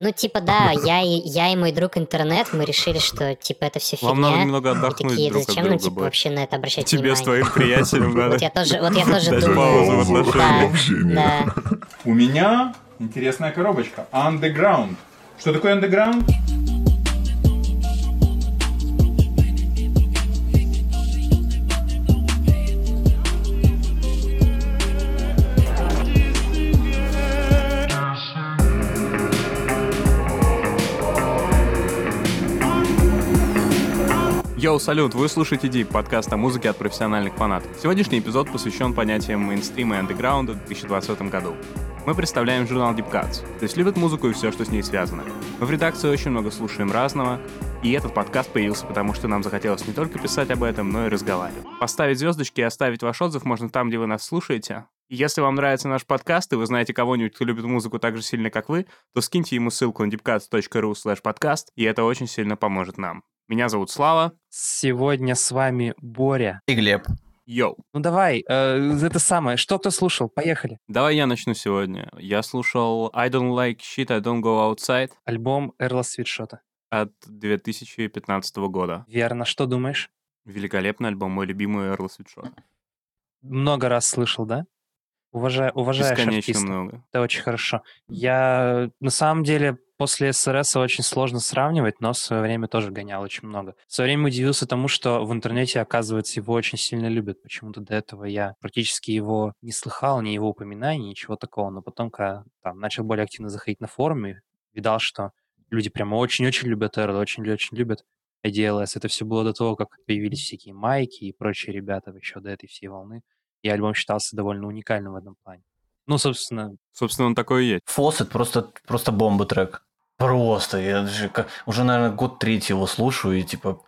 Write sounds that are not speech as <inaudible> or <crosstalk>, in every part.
Ну, типа, да, <laughs> я и, я и мой друг интернет, мы решили, что, типа, это все фигня. Вам надо немного И отдохнуть такие, друг зачем от нам, типа, будет. вообще на это обращать Тебе с внимание? твоим приятелем <laughs> надо. Вот я тоже, вот я тоже Дать думаю. паузу в Да, отношениях. да. У меня интересная коробочка. Underground. Что такое underground? Йоу, салют, вы слушаете Дип, подкаст о музыке от профессиональных фанатов. Сегодняшний эпизод посвящен понятиям мейнстрима и андеграунда в 2020 году. Мы представляем журнал Deep Cuts, то есть любят музыку и все, что с ней связано. Мы в редакции очень много слушаем разного, и этот подкаст появился потому, что нам захотелось не только писать об этом, но и разговаривать. Поставить звездочки и оставить ваш отзыв можно там, где вы нас слушаете. Если вам нравится наш подкаст, и вы знаете кого-нибудь, кто любит музыку так же сильно, как вы, то скиньте ему ссылку на deepcuts.ru slash podcast, и это очень сильно поможет нам. Меня зовут Слава. Сегодня с вами Боря. И Глеб. Йоу. Ну давай, э, это самое, что кто слушал? Поехали. Давай я начну сегодня. Я слушал I Don't Like Shit, I Don't Go Outside Альбом Эрла Свитшота. от 2015 года. Верно, что думаешь? Великолепный альбом, мой любимый Эрл Свитшот. Много раз слышал, да? Уважаю, уважаешь Бесконечно артиста. много. Это очень хорошо. Я, на самом деле, после СРС очень сложно сравнивать, но в свое время тоже гонял очень много. В свое время удивился тому, что в интернете, оказывается, его очень сильно любят. Почему-то до этого я практически его не слыхал, ни его упоминаний, ничего такого. Но потом, когда там, начал более активно заходить на форумы, видал, что люди прямо очень-очень любят Эрла, очень-очень любят IDLS. Это все было до того, как появились всякие майки и прочие ребята еще до этой всей волны. И альбом считался довольно уникальным в этом плане. Ну, собственно, Собственно, он такой и есть. Фосет просто, просто бомба трек. Просто. Я даже уже, наверное, год третий его слушаю, и типа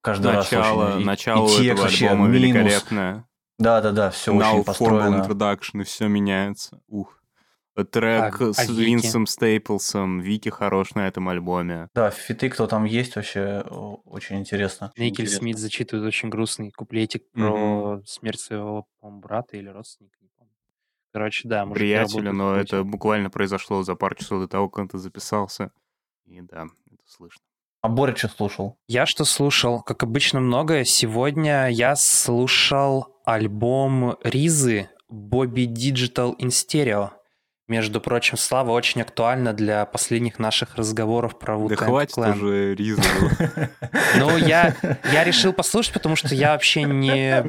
каждый раз Начало, очень... и- начало и текст этого вообще альбома минус. великолепное. Да-да-да, все Now очень formal построено. introduction, и все меняется. Ух. Трек А- с а? Винсом Стейплсом. Вики хорош на этом альбоме. Да, фиты, кто там есть, вообще очень интересно. Очень Никель. Смит зачитывает очень грустный куплетик про смерть своего, брата или родственника. Короче, да, Приятеля, но это буквально произошло за пару часов до того, как он записался. И да, это слышно. А Боря что слушал? Я что слушал? Как обычно, многое. Сегодня я слушал альбом Ризы Bobby Digital in Stereo. Между прочим, Слава очень актуально для последних наших разговоров про Да Wu-Tang хватит Clan. уже Ризу. <laughs> Ну, я, я решил послушать, потому что я вообще не,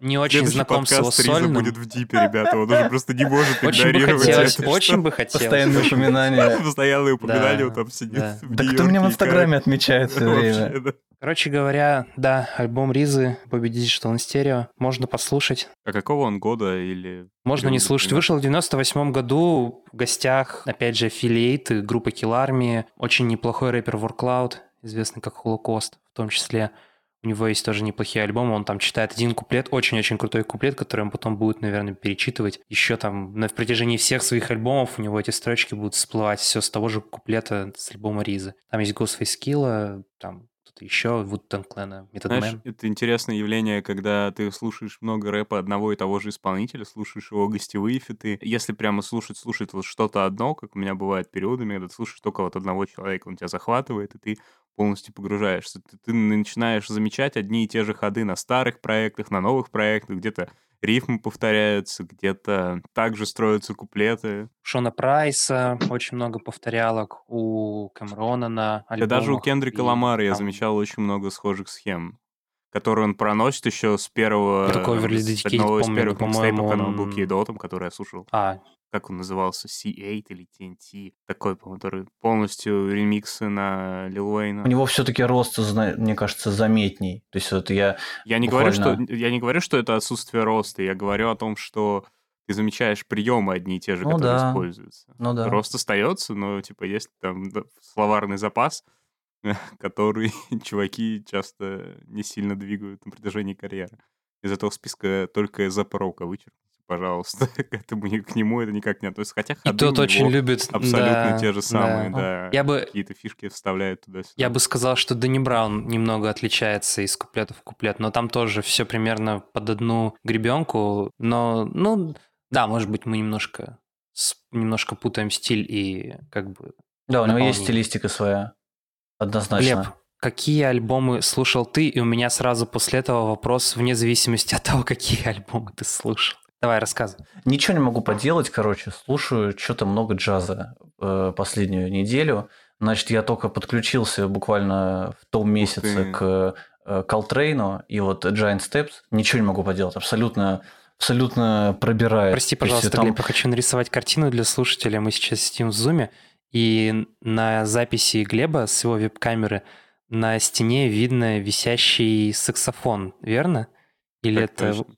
не очень знаком с его сольным. будет в дипе, ребята. Он уже просто не может Очень бы игнорировать хотелось, очень бы хотелось. Постоянные упоминания. <laughs> Постоянные упоминания, Да, он там сидит да. Да кто меня в Инстаграме отмечает все время? да. Короче говоря, да, альбом Ризы Digital in Stereo. Можно послушать. А какого он года или... Можно не слушать. Вышел в 98 году в гостях, опять же, аффилиейты группы Kill Army, очень неплохой рэпер Warcloud, известный как Холокост, в том числе. У него есть тоже неплохие альбомы, он там читает один куплет, очень-очень крутой куплет, который он потом будет, наверное, перечитывать. Еще там на протяжении всех своих альбомов у него эти строчки будут всплывать все с того же куплета с альбома Ризы. Там есть Ghostface Killah, там кто-то еще, Wu-Tang Clan, Method Знаешь, это интересное явление, когда ты слушаешь много рэпа одного и того же исполнителя, слушаешь его гостевые фиты. Если прямо слушать, слушать вот что-то одно, как у меня бывает периодами, когда ты слушаешь только вот одного человека, он тебя захватывает, и ты полностью погружаешься. Ты, ты начинаешь замечать одни и те же ходы на старых проектах, на новых проектах, где-то рифмы повторяются, где-то также строятся куплеты. Шона Прайса очень много повторялок, у Кэмерона на Да альбомах. даже у Кендрика и Ламара я замечал очень много схожих схем, которые он проносит еще с первого... Только Overly с Dedicated из помню, первых микстейпов, по-моему, он был он- кейдотом, который я слушал. А, Как он назывался? C8 или TNT? Такой, по-моему, который полностью ремиксы на Лил Уэйна. У него все-таки рост, мне кажется, заметней. То есть вот я... Я не, говорю, что, буквально- я не говорю, что это отсутствие роста, я говорю о том, что ты замечаешь приемы одни и те же, Ну которые да. используются. Ну да. Рост остается, но типа есть там словарный запас, <laughs> который <laughs> чуваки часто не сильно двигают на протяжении карьеры. Из этого списка только Запорока вычеркните, пожалуйста. <laughs> К этому к нему это никак не относится. Хотя и ходы тот у него очень любит... абсолютно да, те же самые, да. да. Я бы, Какие-то фишки вставляют туда-сюда. я бы сказал, что Дэнни Браун немного отличается из куплета в куплет, но там тоже все примерно под одну гребенку. Но, ну, да, может быть, мы немножко, с- немножко путаем стиль и как бы Да, у него есть стилистика своя. Однозначно. Глеб, какие альбомы слушал ты? И у меня сразу после этого вопрос вне зависимости от того, <laughs> какие альбомы ты слушал. Давай, рассказывай. Ничего не могу поделать, короче, слушаю что-то много джаза э, последнюю неделю. Значит, я только подключился буквально в том месяце к э, Колтрейну и вот Giant Steps. Ничего не могу поделать, абсолютно, абсолютно пробирает. Прости, То есть пожалуйста, там- Глеб, я хочу нарисовать картину для слушателя. Мы сейчас сидим в зуме, и на записи Глеба с его веб-камеры на стене видно висящий саксофон, верно? Или Так это... точно.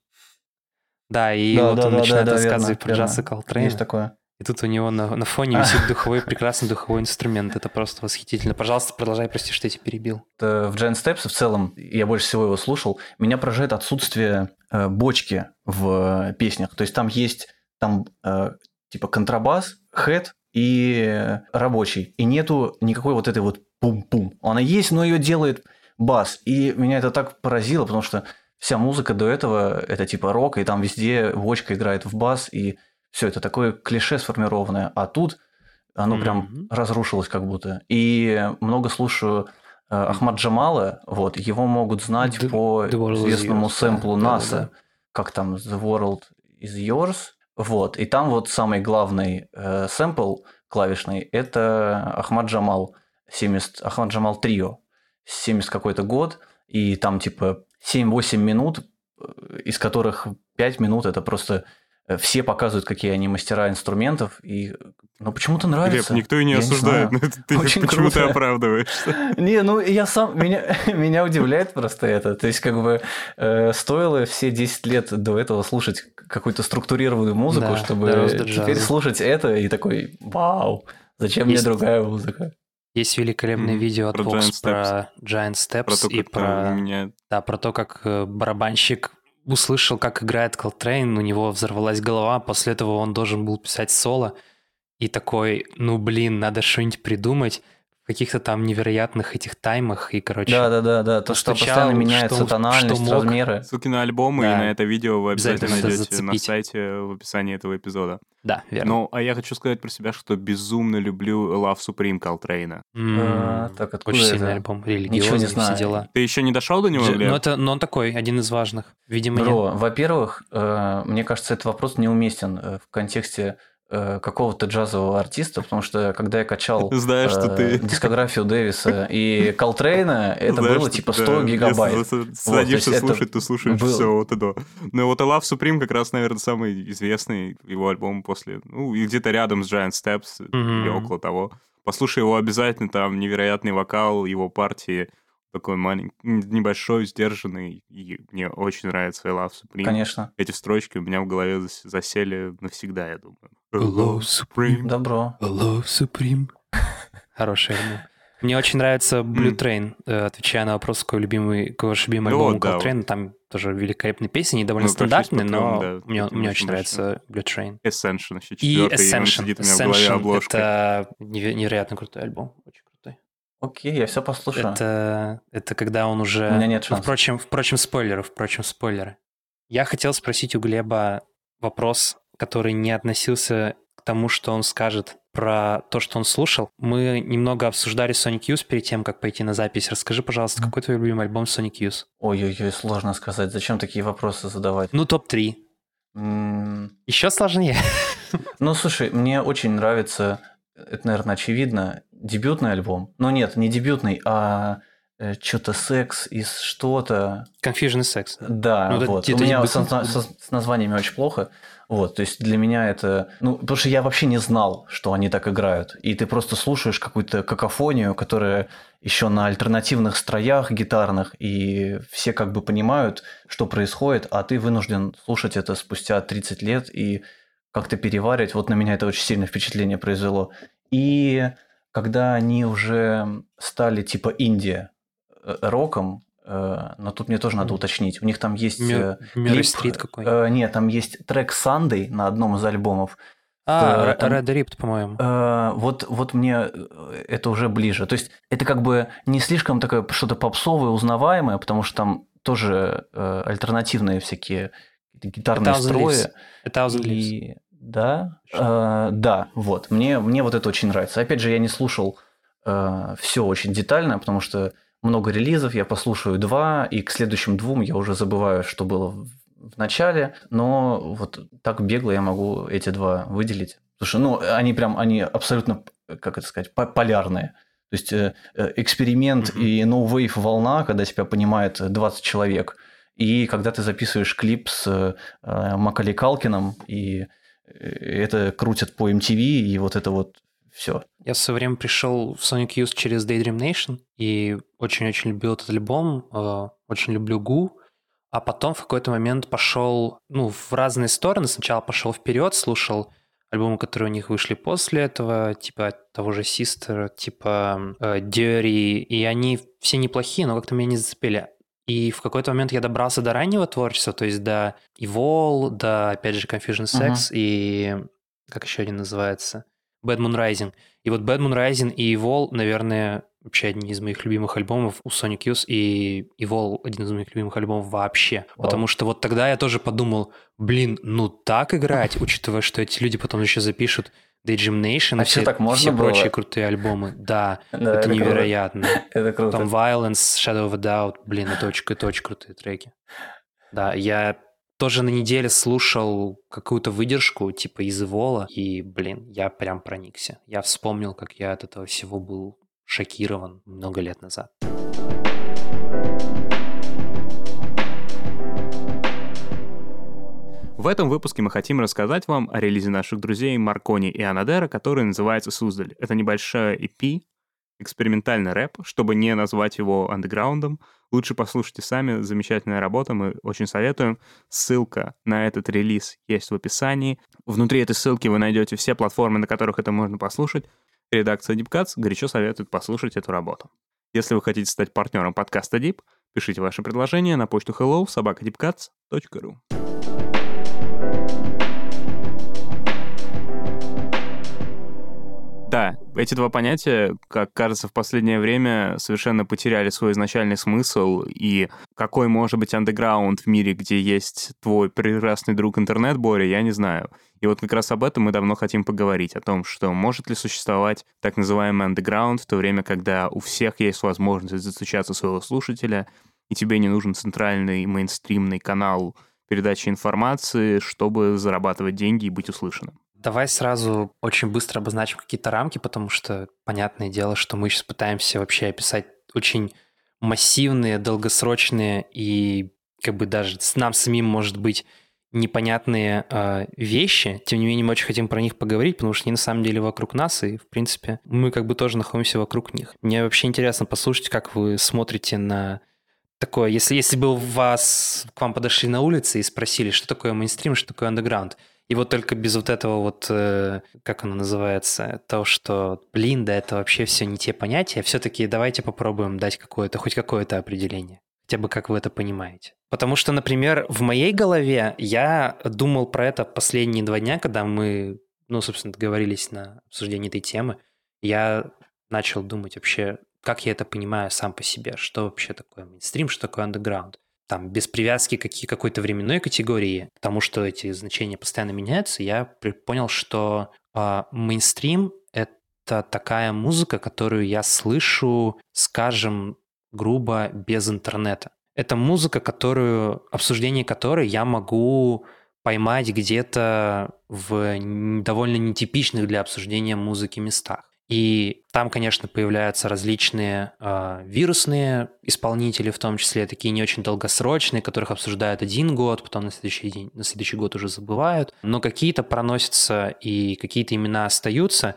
Да, и Да, вот да, он да, начинает да, рассказывать верно, про верно. Колтрейна. Есть такое. И тут у него на, на фоне <laughs> висит духовой, прекрасный духовой инструмент. Это просто восхитительно. Пожалуйста, продолжай, прости, что я тебя перебил. В Giant Steps в целом, я больше всего его слушал, меня поражает отсутствие э, бочки в э, песнях. То есть там есть там э, типа контрабас, хэт и рабочий. И нету никакой вот этой вот пум-пум. Она есть, но ее делает бас. И меня это так поразило, потому что вся музыка до этого это типа рок, и там везде бочка играет в бас, и все это такое клише сформированное. А тут оно прям Мгм. разрушилось как будто. И много слушаю э, Ахмад Джамала, вот, его могут знать The- по The известному Yours, сэмплу да, да, да. как там The World is Yours, вот, и там вот самый главный э, сэмпл клавишный, это Ахмад Джамал, 70, Ахмад Джамал Трио, 70 какой-то год, и там типа 7-8 минут, э, из которых 5 минут это просто э, все показывают, какие они мастера инструментов, и ну почему-то Глеб, нравится. никто и не Я осуждает. это ты- <laughs> Очень Почему ты круто. оправдываешься? <laughs> Не, ну я сам, меня, <laughs> меня удивляет просто это. То есть, как бы э, стоило все 10 лет до этого слушать какую-то структурированную музыку, Да, чтобы теперь слушать это и такой, вау, зачем Есть- мне другая музыка? Есть великолепное Мгм. видео от Про Vox Giant про Giant Steps Про то, и про, меня... да, про то, как э, барабанщик услышал, как играет Колтрейн, у него взорвалась голова, после этого он должен был писать соло, и такой, ну блин, надо что-нибудь придумать каких-то там невероятных этих таймах, и, короче, Да, да, да, да. То, что Постучал, постоянно меняется что- тональность, что мог. размеры. Ссылки на альбомы и Да. на это видео вы обязательно Обязательно найдете на зацепить. сайте в описании этого эпизода. да, верно. Ну, а я хочу сказать про себя, что безумно люблю Love Supreme Колтрейна. М, А, так откуда Очень это? сильный альбом, Ничего не религиозный, все дела. Ты еще не дошел до него, Глеб? Ну, это, но он такой, один из важных. Видимо, нет. Бро, во-первых, э, мне кажется, этот вопрос неуместен э, в контексте какого-то джазового артиста, потому что когда я качал <laughs> что э, ты... <laughs> дискографию Дэвиса и Колтрейна, это Знаешь, было что типа ты, 100 да, гигабайт. Если садишься это слушать, ты слушаешь был- все вот это. Ну вот Love Supreme как раз, наверное, самый известный его альбом после... Ну, и где-то рядом с Giant Steps или Мгм. около того. Послушай его обязательно, там невероятный вокал, его партии такой маленький, небольшой, сдержанный. И мне очень нравится Love Supreme. Конечно. Эти строчки у меня в голове зас- засели навсегда, я думаю. Love Supreme. <laughs> Добро. Love Supreme. Хороший альбом. Мне очень нравится Blue. Train, э, отвечая на вопрос, какой любимый, какой ваш любимый Ну альбом да, Coltrane. Там тоже великолепные песни, довольно прошлись стандартные, но да, мне, мне очень нравится Blue Train. Ascension еще И четвертый, и он Ascension. сидит у меня в голове Ascension обложкой. это неве- невероятно крутой альбом, очень крутой. Окей, я все послушаю. Это, это когда он уже... У меня нет шансов. Впрочем, впрочем, спойлеры, впрочем, спойлеры. Я хотел спросить у Глеба вопрос, который не относился к тому, что он скажет про то, что он слушал. Мы немного обсуждали Sonic Youth перед тем, как пойти на запись. Расскажи, пожалуйста, какой твой любимый альбом Sonic Youth? Ой-ой-ой, сложно сказать. Зачем такие вопросы задавать? Ну, топ-3. М, Еще сложнее. Ну, слушай, мне очень нравится, это, наверное, очевидно, дебютный альбом. Ну, нет, не дебютный, а что-то секс из что-то. Confusion и Sex. Да, Ну, это вот. У где-то меня со- со- с названиями очень плохо. Вот, то есть для меня это... Ну, потому что я вообще не знал, что они так играют. И ты просто слушаешь какую-то какофонию, которая еще на альтернативных строях гитарных, и все как бы понимают, что происходит, а ты вынужден слушать это спустя 30 лет и как-то переваривать. Вот на меня это очень сильное впечатление произвело. И когда они уже стали типа Индия э, роком, э, но тут мне тоже надо уточнить. У них там есть э, Мюррей клип, Стрит какой. э, нет, там есть трек Sunday на одном из альбомов. а, э, Red там- Ripped, по-моему. Э, вот, вот мне э, это уже ближе. То есть это как бы не слишком такое что-то попсовое, узнаваемое, потому что там тоже э, альтернативные всякие гитарные строи. И Да, э, да, вот. Мне, мне вот это очень нравится. Опять же, я не слушал э, все очень детально, потому что много релизов, я послушаю два, и к следующим двум я уже забываю, что было в, в начале, но вот так бегло я могу эти два выделить. Слушай, ну, они прям, они абсолютно, как это сказать, полярные. То есть э, э, эксперимент mm-hmm. и no wave волна, когда тебя понимает 20 человек, и когда ты записываешь клип с э, Макали Калкином, и это крутят по MTV, и вот это вот все. Я в свое время пришел в Sonic Youth через Daydream Nation и очень-очень любил этот альбом, э, очень люблю Гу, а потом в какой-то момент пошел, ну, в разные стороны. Сначала пошел вперед, слушал альбомы, которые у них вышли после этого, типа того же Sister, типа э, Dirty, и они все неплохие, но как-то меня не зацепили. И в какой-то момент я добрался до раннего творчества, то есть до Evol, до, опять же, Confusion Sex uh-huh. и... Как еще один называется? Bad Moon Rising. И вот Bad Moon Rising и Evol, наверное, вообще одни из моих любимых альбомов у Sonic Youth, и Evol один из моих любимых альбомов вообще. Wow. Потому что вот тогда я тоже подумал, блин, ну так играть, учитывая, что эти люди потом еще запишут Daydream Nation, а все, так можно все было? прочие крутые альбомы. <laughs> Да, да это, это невероятно. <laughs> Это круто. Там Violence, Shadow of a Doubt, блин, это очень, это очень крутые треки. Да, я тоже на неделе слушал какую-то выдержку типа из Вола, и, блин, я прям проникся. Я вспомнил, как я от этого всего был шокирован много лет назад. В этом выпуске мы хотим рассказать вам о релизе наших друзей Маркони и Анадера, который называется «Суздаль». Это небольшая EP, экспериментальный рэп, чтобы не назвать его андеграундом. Лучше послушайте сами, замечательная работа, мы очень советуем. Ссылка на этот релиз есть в описании. Внутри этой ссылки вы найдете все платформы, на которых это можно послушать. Редакция Deep Cuts горячо советует послушать эту работу. Если вы хотите стать партнером подкаста Deep, пишите ваши предложения на почту hello собакадипкатс.ру. Да, эти два понятия, как кажется, в последнее время совершенно потеряли свой изначальный смысл, и какой может быть андеграунд в мире, где есть твой прекрасный друг интернет, Боря, я не знаю. И вот как раз об этом мы давно хотим поговорить, о том, что может ли существовать так называемый андеграунд в то время, когда у всех есть возможность застучаться своего слушателя, и тебе не нужен центральный мейнстримный канал передачи информации, чтобы зарабатывать деньги и быть услышанным. Давай сразу очень быстро обозначим какие-то рамки, потому что понятное дело, что мы сейчас пытаемся вообще описать очень массивные, долгосрочные и как бы даже нам самим, может быть, непонятные э, вещи. Тем не менее, мы очень хотим про них поговорить, потому что они на самом деле вокруг нас, и, в принципе, мы как бы тоже находимся вокруг них. Мне вообще интересно послушать, как вы смотрите на такое, если, если бы вас, к вам подошли на улице и спросили, что такое мейнстрим, что такое андеграунд, и вот только без вот этого вот, э, как оно называется, то, что, блин, да это вообще все не те понятия, все-таки давайте попробуем дать какое-то, хоть какое-то определение. Хотя бы как вы это понимаете. Потому что, например, в моей голове я думал про это последние два дня, когда мы, ну, собственно, договорились на обсуждение этой темы. Я начал думать вообще, как я это понимаю сам по себе, что вообще такое мейнстрим, что такое андеграунд там, без привязки к какой-то временной категории, потому что эти значения постоянно меняются, я понял, что э, мейнстрим — это такая музыка, которую я слышу, скажем, грубо, без интернета. Это музыка, которую, обсуждение которой я могу поймать где-то в довольно нетипичных для обсуждения музыки местах. И там, конечно, появляются различные э, вирусные исполнители, в том числе такие не очень долгосрочные, которых обсуждают один год, потом на следующий день, на следующий год уже забывают. Но какие-то проносятся и какие-то имена остаются,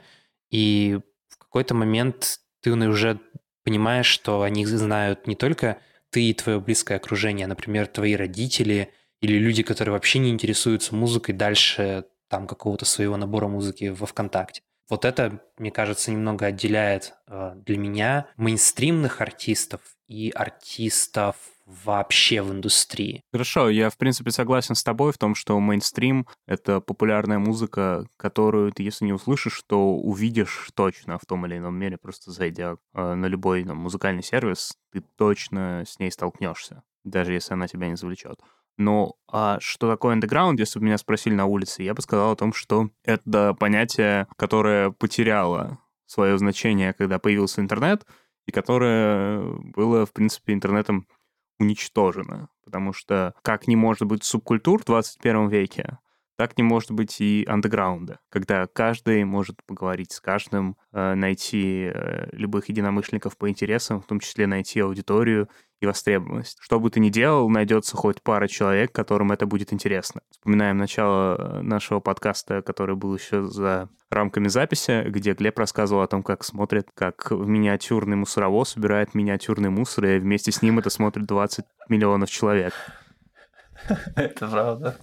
и в какой-то момент ты уже понимаешь, что они знают не только ты и твое близкое окружение, а, например, твои родители или люди, которые вообще не интересуются музыкой дальше там какого-то своего набора музыки во ВКонтакте. Вот это, мне кажется, немного отделяет э, для меня мейнстримных артистов и артистов вообще в индустрии. Хорошо, я, в принципе, согласен с тобой в том, что мейнстрим — это популярная музыка, которую ты, если не услышишь, то увидишь точно в том или ином мере, просто зайдя э, на любой там, музыкальный сервис, ты точно с ней столкнешься, даже если она тебя не завлечет. Но а что такое андеграунд, если бы меня спросили на улице, я бы сказал о том, что это понятие, которое потеряло свое значение, когда появился интернет, и которое было, в принципе, интернетом уничтожено. Потому что как не может быть субкультур в 21 веке, так не может быть и андеграунда, когда каждый может поговорить с каждым, э, найти э, любых единомышленников по интересам, в том числе найти аудиторию и востребованность. Что бы ты ни делал, найдется хоть пара человек, которым это будет интересно. Вспоминаем начало э, нашего подкаста, который был еще за рамками записи, где Глеб рассказывал о том, как смотрит, как миниатюрный мусоровоз убирает миниатюрный мусор, и вместе с ним это смотрит 20 миллионов человек. <laughs> Это правда.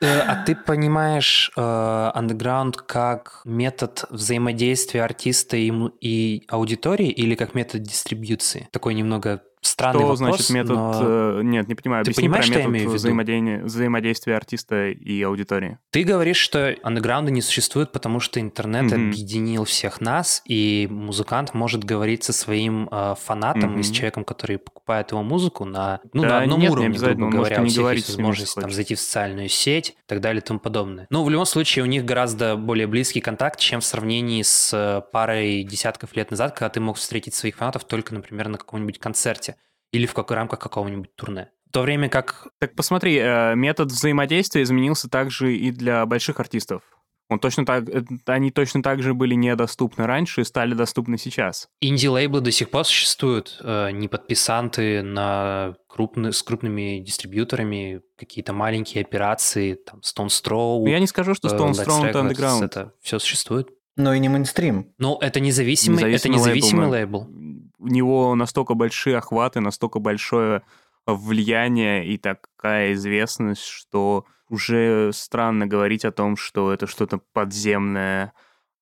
Э, а ты понимаешь андеграунд как метод взаимодействия артиста и, и аудитории или как метод дистрибьюции? Такой немного странный что вопрос. значит метод... но... э, Нет, не понимаю. Ты Объясни понимаешь, про что я метод имею взаимодействия, взаимодействия артиста и аудитории. Ты говоришь, что андеграунда не существует, потому что интернет Мгм. объединил всех нас, и музыкант может говорить со своим э, фанатом и с человеком, который покупает его музыку на, ну, Да на одном нет, не уровне, обязательно, грубо говоря, у не всех есть возможность там, зайти в социальную сеть и так далее и тому подобное. Ну, в любом случае, у них гораздо более близкий контакт, чем в сравнении с э, парой десятков лет назад, когда ты мог встретить своих фанатов только, например, на каком-нибудь концерте или в как- рамках какого-нибудь турне. В то время как Так посмотри, э, метод взаимодействия изменился также и для больших артистов. Он точно так, э, они точно так же были недоступны раньше и стали доступны сейчас. Инди-лейблы до сих пор существуют, э, не подписанты на крупны, с крупными дистрибьюторами, какие-то маленькие операции, там, Stone Throw, Но я не скажу, что Stone Let's Throw это underground. это все существует. Но и не мейнстрим. Но это независимый, это Независимый независимый лейбл, лейбл. У него настолько большие охваты, настолько большое влияние и такая известность, что уже странно говорить о том, что это что-то подземное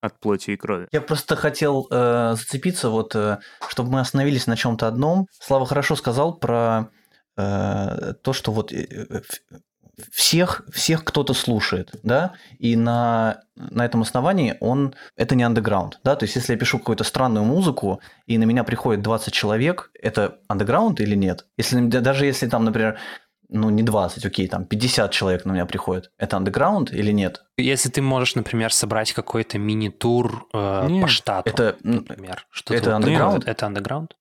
от плоти и крови. Я просто хотел э, зацепиться, вот, э, чтобы мы остановились на чем-то одном. Слава хорошо сказал про э, то, что вот э, э, всех, всех кто-то слушает, да, и на, на этом основании он, это не андеграунд, да, то есть если я пишу какую-то странную музыку, и на меня приходит 20 человек, это андеграунд или нет? Если, да- даже если там, например, ну не 20, окей, там 50 человек на меня приходит, это андеграунд или нет? Если ты можешь, например, собрать какой-то мини-тур э, Нет, по штату, это, например. Что это вот underground? Это? Но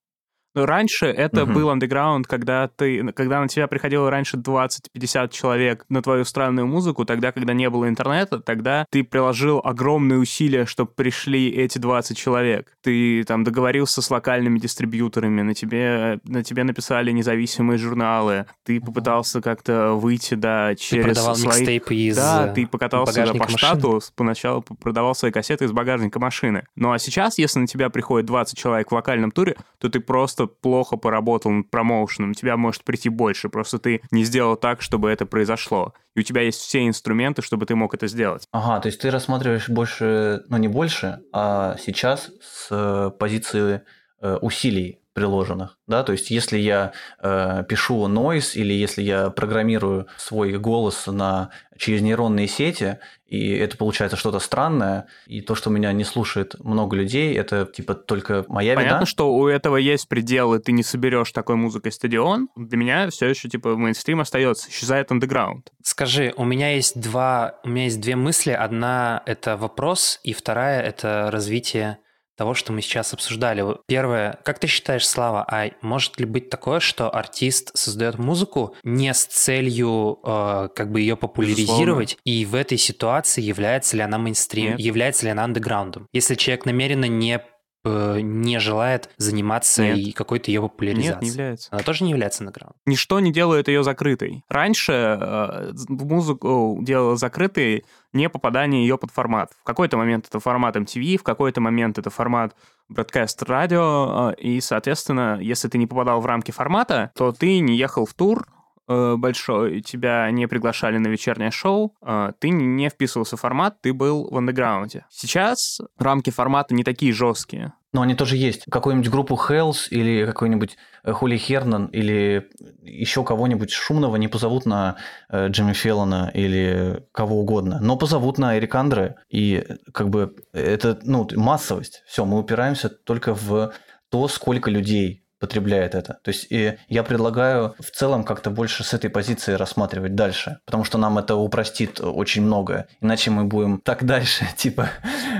Раньше это Мгм. был андеграунд, когда ты, когда на тебя приходило раньше 20-50 человек на твою странную музыку, тогда, когда не было интернета, тогда ты приложил огромные усилия, чтобы пришли эти 20 человек. Ты там договорился с локальными дистрибьюторами, на тебе, на тебе написали независимые журналы, ты попытался как-то выйти, да, Ты через продавал свои... микстейпы из Да, э, ты покатался да, по машины. штату, поначалу продавал свои кассеты из багажника машины. Ну а сейчас, если на тебя приходит 20 человек в локальном туре, то ты просто плохо поработал над промоушеном, у тебя может прийти больше, просто ты не сделал так, чтобы это произошло. И у тебя есть все инструменты, чтобы ты мог это сделать. Ага, то есть ты рассматриваешь больше, ну не больше, а сейчас с э, позиции э, усилий приложенных, да, то есть если я э, пишу noise или если я программирую свой голос на через нейронные сети, и это получается что-то странное, и то, что меня не слушает много людей, это типа только моя Понятно, вина. что у этого есть пределы, ты не соберешь такой музыкой стадион. Для меня все еще типа мейнстрим остается, исчезает андеграунд. Скажи, у меня есть два, у меня есть две мысли. Одна это вопрос, и вторая это развитие того, что мы сейчас обсуждали. Первое, как ты считаешь, Слава, а может ли быть такое, что артист создает музыку не с целью э, как бы ее популяризировать, и в этой ситуации является ли она мейнстрим, Нет. является ли она андеграундом? Если человек намеренно не э, не желает заниматься Нет. и какой-то ее популяризацией. Нет, не является. Она тоже не является андеграундом. Ничто не делает ее закрытой. Раньше э, музыку делала закрытой не попадание ее под формат. В какой-то момент это формат MTV, в какой-то момент это формат бродкаст радио, э, и, соответственно, если ты не попадал в рамки формата, то ты не ехал в тур большой, тебя не приглашали на вечернее шоу, э, ты не вписывался в формат, ты был в андеграунде. Сейчас рамки формата не такие жесткие. Но они тоже есть. Какую-нибудь группу Hells или какой-нибудь э, Холли Хернан или еще кого-нибудь шумного не позовут на э, Джимми Феллона или кого угодно, но позовут на Эрик Андре. И э, как бы это ну, массовость. Все, мы упираемся только в то, сколько людей потребляет это. То есть и я предлагаю в целом как-то больше с этой позиции рассматривать дальше, потому что нам это упростит очень многое. Иначе мы будем так дальше, <laughs> типа,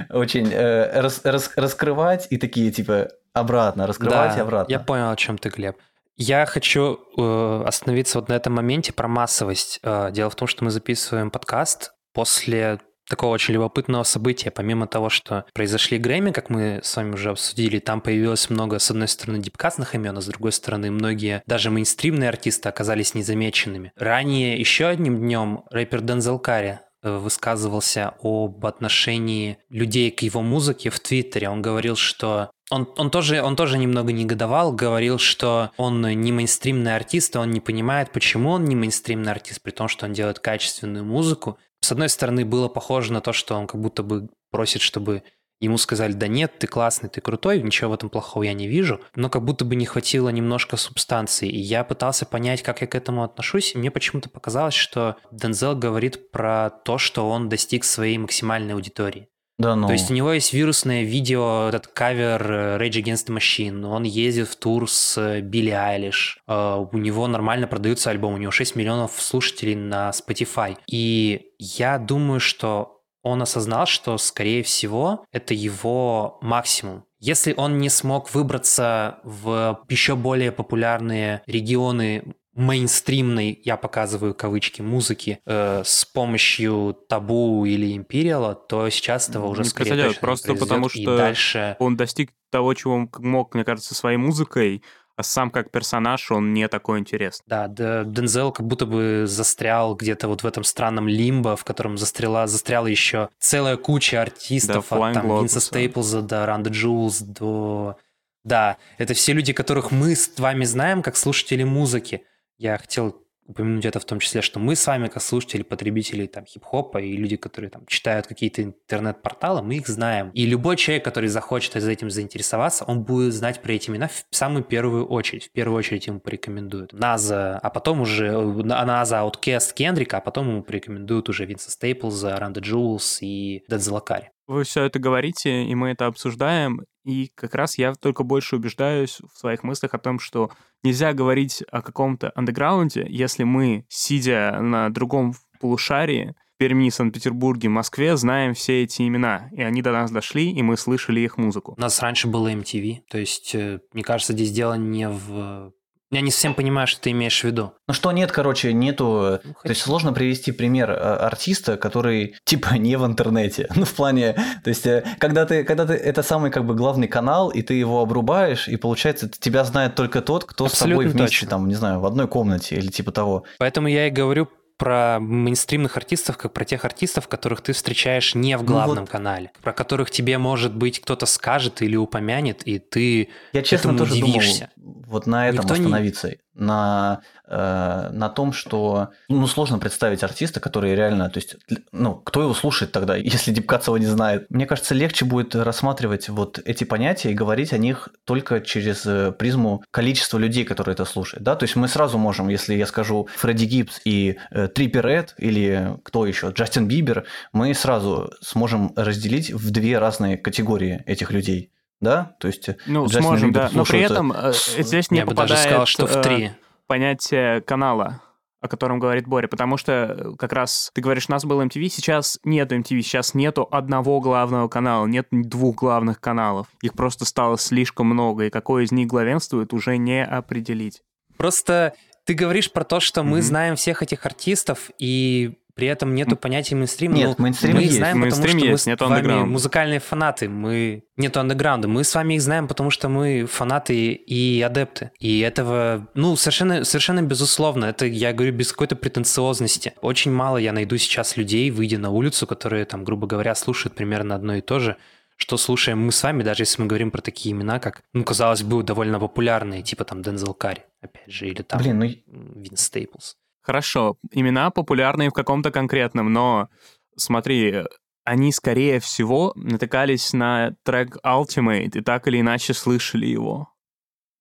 очень э, рас, рас, раскрывать и такие, типа, обратно, раскрывать Да, и обратно. я понял, о чем ты, Глеб. Я хочу э, остановиться вот на этом моменте про массовость. Э, дело в том, что мы записываем подкаст после такого очень любопытного события. Помимо того, что произошли Грэмми, как мы с вами уже обсудили, там появилось много, с одной стороны, дипкастных имен, а с другой стороны, многие, даже мейнстримные артисты оказались незамеченными. Ранее еще одним днем рэпер Дензел Карри э, высказывался об отношении людей к его музыке в Твиттере. Он говорил, что он, он, тоже, он тоже немного негодовал, говорил, что он не мейнстримный артист, и он не понимает, почему он не мейнстримный артист, при том, что он делает качественную музыку. С одной стороны, было похоже на то, что он как будто бы просит, чтобы ему сказали, да нет, ты классный, ты крутой, ничего в этом плохого я не вижу, но как будто бы не хватило немножко субстанции. И я пытался понять, как я к этому отношусь, и мне почему-то показалось, что Дензел говорит про то, что он достиг своей максимальной аудитории. Да, ну. То есть у него есть вирусное видео, этот кавер э, Rage Against the Machine, он ездит в тур с э, Билли Айлиш, э, у него нормально продается альбом, у него 6 миллионов слушателей на Spotify. И я думаю, что он осознал, что, скорее всего, это его максимум. Если он не смог выбраться в еще более популярные регионы мейнстримной, я показываю кавычки, музыки э, с помощью табу или империала, то сейчас этого уже Не скорее точно просто потому И что дальше... Он достиг того, чего он мог, мне кажется, своей музыкой, а сам как персонаж он не такой интересный. Да, Д- Дензел как будто бы застрял где-то вот в этом странном лимбо, в котором застряла, застряла еще целая куча артистов, Да, от там Винса Стейплза до Ранда Джулс, до... Да, это все люди, которых мы с вами знаем как слушатели музыки. Я хотел упомянуть это в том числе, что мы с вами, как слушатели, потребители там хип-хопа и люди, которые там читают какие-то интернет-порталы, мы их знаем. И любой человек, который захочет за этим заинтересоваться, он будет знать про эти имена в самую первую очередь. В первую очередь ему порекомендуют Наза, а потом уже э, Наза, Outkast, Кендрика, а потом ему порекомендуют уже Винса Стейплза, Ранда Джулс и Дензела Карри. Вы все это говорите, и мы это обсуждаем, и как раз я только больше убеждаюсь в своих мыслях о том, что нельзя говорить о каком-то андеграунде, если мы, сидя на другом полушарии, Перми, Санкт-Петербурге, Москве, знаем все эти имена, и они до нас дошли, и мы слышали их музыку. У нас раньше было MTV, то есть, э, мне кажется, здесь дело не в... Я не совсем понимаю, что ты имеешь в виду. Ну что нет, короче, нету... Ну, То есть сложно привести пример э, артиста, который <laughs> типа не в интернете. Ну в плане, то есть э, когда ты, когда ты, это самый как бы главный канал, и ты его обрубаешь, и получается тебя знает только тот, кто с тобой Абсолютно вместе, точно. там, не знаю, в одной комнате или типа того. Поэтому я и говорю про мейнстримных артистов, как про тех артистов, которых ты встречаешь не в Ну главном вот. канале, про которых тебе, может быть, кто-то скажет или упомянет, и ты Я честно тоже удивишься. думал вот на этом Никто не- остановиться, на, э, на том, что ну сложно представить артиста, который реально, то есть, ну кто его слушает тогда, <laughs> если Дипкац его не знает. Мне кажется, легче будет рассматривать вот эти понятия и говорить о них только через э, призму количества людей, которые это слушают, да, то есть мы сразу можем, если я скажу Фредди Гибс и э, Триппер Эд или кто еще, Джастин Бибер, мы сразу сможем разделить в две разные категории этих людей. Да, то есть Ну, Джастин сможем, Бибер да. Но при слушают, э, этом э, здесь не я бы даже попадает сказал, что в э, три. понятие канала, о котором говорит Боря, потому что э, как раз ты говоришь, у нас был MTV, сейчас нету MTV, сейчас нету одного главного канала, нет двух главных каналов. Их просто стало слишком много, и какой из них главенствует, уже не определить. Просто ты говоришь про то, что мы Мгм. знаем всех этих артистов, и при этом нету понятия мейнстрима. Нет, Ну, мейнстрим мы их есть. знаем, Мейнстрим потому что есть, мы нету с вами музыкальные фанаты. Мы... Нету андеграунда. Мы с вами их знаем, потому что мы фанаты и адепты. И этого, ну, совершенно, совершенно безусловно. Это я говорю без какой-то претенциозности. Очень мало я найду сейчас людей, выйдя на улицу, которые, там, грубо говоря, слушают примерно одно и то же, что слушаем мы с вами, даже если мы говорим про такие имена, как, ну, казалось бы, довольно популярные, типа там Дензел Карри, опять же, или там Блин, ну м, Винс Стейплс. Хорошо, имена популярные в каком-то конкретном, но смотри, они, скорее всего, натыкались на трек Ultimate и так или иначе слышали его.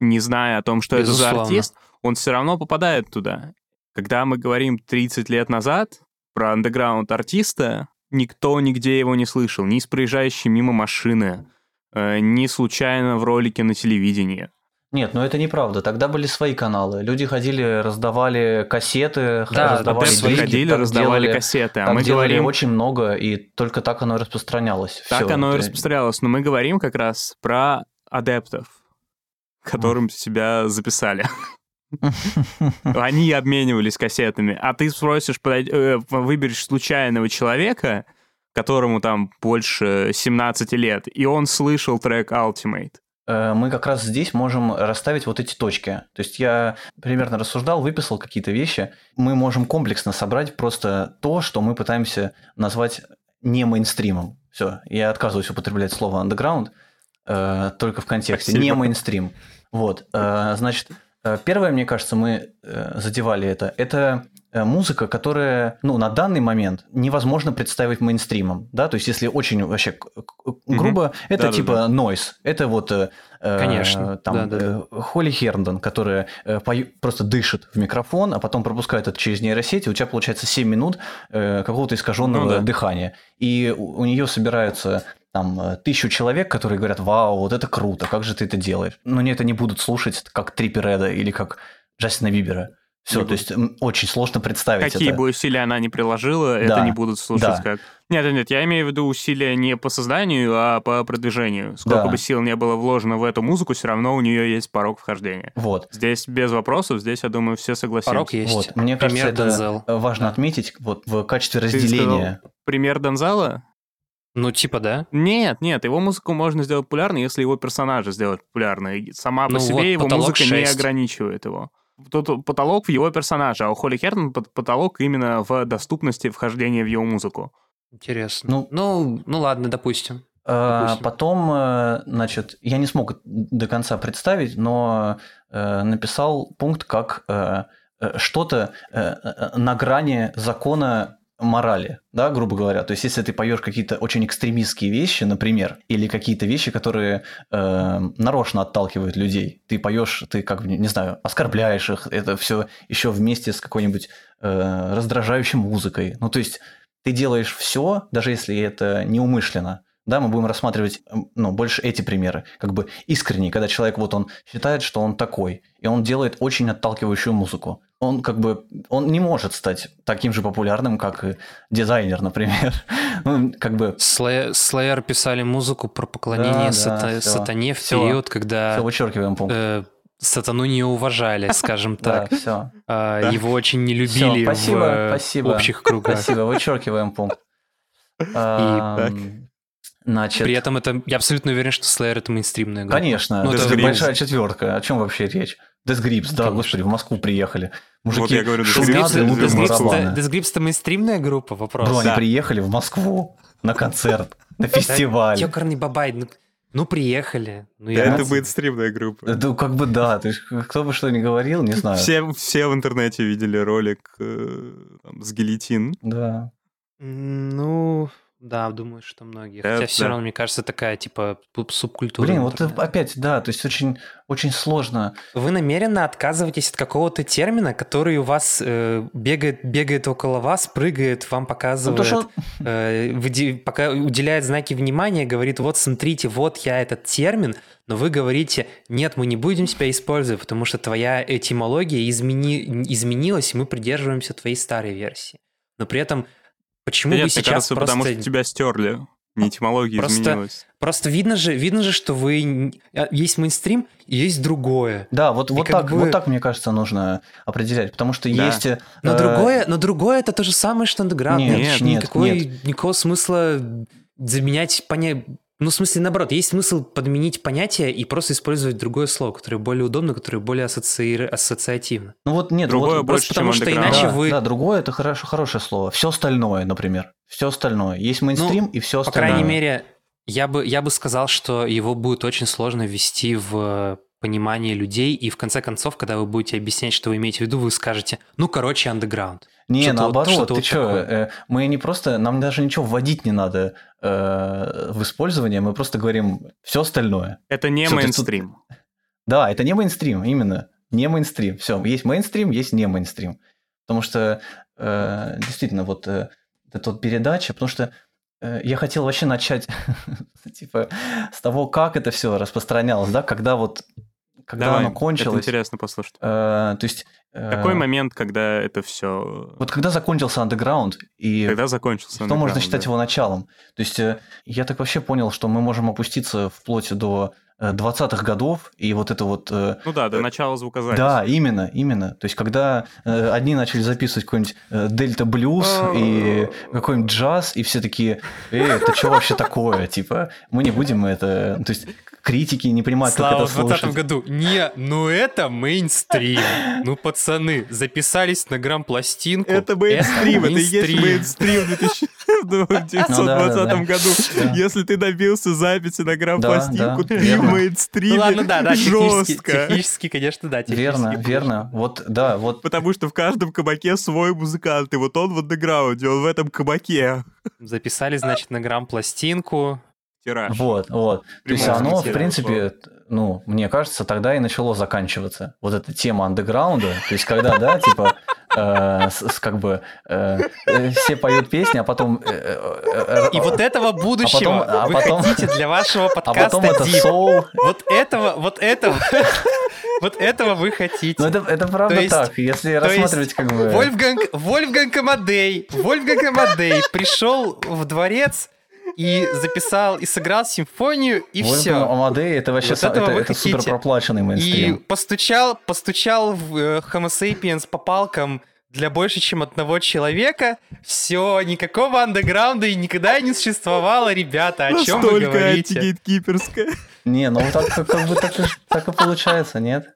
Не зная о том, что это за Безусловно. артист, он все равно попадает туда. Когда мы говорим 30 лет назад про андеграунд артиста, никто нигде его не слышал, ни с проезжающей мимо машины, э, ни случайно в ролике на телевидении. Нет, ну это неправда. Тогда были свои каналы. Люди ходили, раздавали кассеты, Да, раздавали Адепты диски, ходили, раздавали делали- кассеты, а мы делали говорим... очень много, и только так оно и распространялось. Так Всё. оно и Ты- распространялось, но мы говорим как раз про адептов, которым себя записали. <laughs> Они обменивались кассетами, а ты спросишь, э, выберешь случайного человека, которому там больше 17 лет, и он слышал трек Ultimate. Э, мы как раз здесь можем расставить вот эти точки. То есть я примерно рассуждал, выписал какие-то вещи. Мы можем комплексно собрать просто то, что мы пытаемся назвать не мейнстримом. Все, я отказываюсь употреблять слово underground, э, только в контексте. Спасибо. Не мейнстрим. Вот, э, значит, э, первое, мне кажется, мы э, задевали это. Это музыка, которая, ну, на данный момент невозможно представить мейнстримом, да, то есть если очень вообще грубо, это Да-да-да. типа noise, это вот э, э, Конечно, там да-да-да. э, Холли Херндон, которая э, пою- просто дышит в микрофон, а потом пропускает это через нейросеть, и у тебя получается 7 минут э, какого-то искаженного Ну да. дыхания. И у, у нее собираются там э, тысячу человек, которые говорят, вау, вот это круто, как же ты это делаешь? Но они это не будут слушать как Трипи Реда или как Джастина Бибера. Все, Не то есть очень сложно представить Какие это. бы усилия она ни приложила, это Да, не будут слушать да. как... Нет, нет, я имею в виду усилия не по созданию, а по продвижению. Сколько Да. бы сил не было вложено в эту музыку, все равно у нее есть порог вхождения. Вот. Здесь без вопросов, здесь, я думаю, все согласятся. Порог есть. Вот, мне кажется, Пример это Дензел. важно Да. отметить вот в качестве Ты разделения. Пример Донзала? Ну, типа, да. Нет, нет, его музыку можно сделать популярной, если его персонажа сделать популярной. Сама по Ну себе вот, его «Потолок музыка не 6». ограничивает его. Тут потолок в его персонаже, а у Холли Хертон пот- потолок именно в доступности вхождения в его музыку. Интересно. Ну- Ну, ну, ладно, допустим. А, Допустим. Потом, э, значит, я не смог до конца представить, но э, написал пункт как э, что-то на грани закона морали, да, грубо говоря. То есть, если ты поешь какие-то очень экстремистские вещи, например, или какие-то вещи, которые э, нарочно отталкивают людей, ты поешь, ты как не знаю, оскорбляешь их, это все еще вместе с какой-нибудь э, раздражающей музыкой. Ну, то есть, ты делаешь все, даже если это неумышленно, да, мы будем рассматривать м, ну, больше эти примеры, как бы искренне, когда человек вот он считает, что он такой, и он делает очень отталкивающую музыку. Он как бы, он не может стать таким же популярным, как и дизайнер, например. <laughs> Ну, как бы Slayer писали музыку про поклонение Да, сата- да, всё. сатане в Всё. период, когда все, вычеркиваем пункт. э, сатану не уважали, <laughs> скажем Да, так. все. А, Да. Его очень не любили спасибо, в спасибо. общих кругах. Спасибо, вычеркиваем пункт. <laughs> Ам, Значит, При этом это, я абсолютно уверен, что Slayer это мейнстримная группа. Конечно, Ну, это это большая четверка. О чем вообще речь? Grips, да, Конечно. господи, в Москву приехали. Мужики я говорю, это мейнстримная группа? Вопрос. Они Да. приехали в Москву на концерт, на фестиваль. Ёкарный бабай, ну, ну приехали. Ну, Да, я это мейнстримная группа. Ну, как бы да, то есть кто бы что ни говорил, не знаю. Все, все в интернете видели ролик э, там, с гильотин. Да. Ну, да, думаю, что многие. Это Хотя все равно, мне кажется, такая, типа, суб- субкультура. Блин, вот интернета. опять, да, то есть очень, очень сложно. Вы намеренно отказываетесь от какого-то термина, который у вас э, бегает, бегает около вас, прыгает, вам Ну, показывает, то, что э, выде- пока уделяет знаки внимания, говорит, вот смотрите, вот я этот термин, но вы говорите, нет, мы не будем тебя использовать, потому что твоя этимология измени- изменилась, и мы придерживаемся твоей старой версии. Но при этом, почему Нет, мне сейчас кажется, просто... потому что тебя стерли. Не этимология Просто- изменилась. Просто видно же, видно же, что вы... а, Есть мейнстрим и есть другое. Да, вот, И вот, так, бы- вот так, мне кажется, нужно определять, потому что Да. есть... э, Но э, другое, но другое это то же самое, что андеграунд. Нет, нет, никакой, нет. никакого смысла заменять понятие. Ну, в смысле, наоборот, есть смысл подменить понятие и просто использовать другое слово, которое более удобно, которое более ассоци... ассоциативно. Ну вот нет, Другое вот, больше, просто потому чем что иначе да, вы- да, другое это хорошо, хорошее слово. Все остальное, например. Все остальное. Есть мейнстрим и все По остальное. крайней мере, я бы, я бы сказал, что его будет очень сложно ввести в понимание людей, и в конце концов, когда вы будете объяснять, что вы имеете в виду, вы скажете, ну, короче, андеграунд. Не, Что-то вот- наоборот, что-то ты вот что, такое. мы не просто, нам даже ничего вводить не надо э, в использование, мы просто говорим все остальное. Это не Всё, то есть тут- мейнстрим. Да, это не мейнстрим, именно. Не мейнстрим. Все, есть мейнстрим, есть не мейнстрим. Потому что э, действительно, вот э, эта вот передача, потому что э, я хотел вообще начать <laughs> типа с того, как это все распространялось, да, когда вот когда Давай, оно это кончилось... интересно послушать. э, то есть... э, Какой момент, когда это все... Вот когда закончился андеграунд, и Когда закончился что можно считать да. его началом? То есть э, я так вообще понял, что мы можем опуститься вплоть до э, 20-х годов, и вот это вот... э, Ну да, до начала звукозаписи. Да, именно, именно. То есть, когда э, одни начали записывать какой-нибудь э, дельта блюз и какой-нибудь джаз, и все такие, эй, это что вообще такое? Типа, мы не будем это... То есть, критики не понимают, Слава как в это 20 слушать. году. Не, ну это мейнстрим. Ну, пацаны, записались на грамм-пластинку. Это мейнстрим, это есть мейнстрим в 2000 в 1920 Ну году. Если ты добился записи на грамм-пластинку, ты в мейнстриме ладно, да, да, технически, жестко. технически, конечно, да. Верно, верно. Вот, да, вот Потому что в каждом кабаке свой музыкант, и вот он в андеграунде, он в этом кабаке. Записали, значит, на грамм-пластинку. Тираж. Вот, вот. То есть оно, в принципе, т- ну, мне кажется, тогда и начало заканчиваться. Вот эта тема андеграунда, то есть когда, да, типа, э, как бы э, э, все поют песни, а потом... И вот этого будущего потом- а вы хотите для вашего а подкаста потом это соул. Вот этого, вот этого, вот этого вы хотите. Ну, это, это правда То есть- так, если рассматривать есть как бы... Вольфганг, Вольфганг Амадей, Вольфганг Амадей пришел в дворец и записал, и сыграл симфонию, и Вольфганг все. Амадей, это вообще Вот са- этого это, это супер проплаченный И мейнстрим. постучал, постучал в э, Homo sapiens по палкам для больше, чем одного человека. Все, никакого андеграунда и никогда не существовало, ребята. О чем вы Настолько говорите? антигейткиперская. Не, ну вот так, как, как бы так, и- так и получается, нет?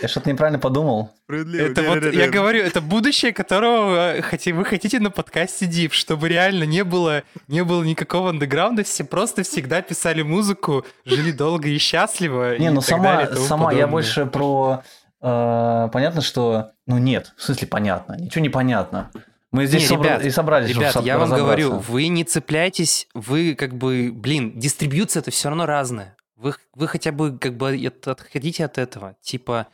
Я что-то неправильно подумал. Справедливо. Это вот, я говорю, это будущее, которого э, вы хотите на подкасте Deep, чтобы реально не было, не было никакого андеграунда, все просто всегда писали музыку, жили долго и счастливо. Не, и ну сама, сама я больше про... э, понятно, что... Ну нет, в смысле понятно, ничего не понятно. Мы здесь Не, собра- ребят, и собрались, Ребят, чтобы я вам говорю, вы не цепляйтесь, вы как бы, блин, дистрибьюция это все равно разная. Вы, вы хотя бы как бы от- отходите от этого. Типа,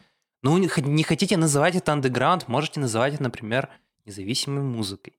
ну, не, хотите называть это андеграунд, можете называть это, например, независимой музыкой.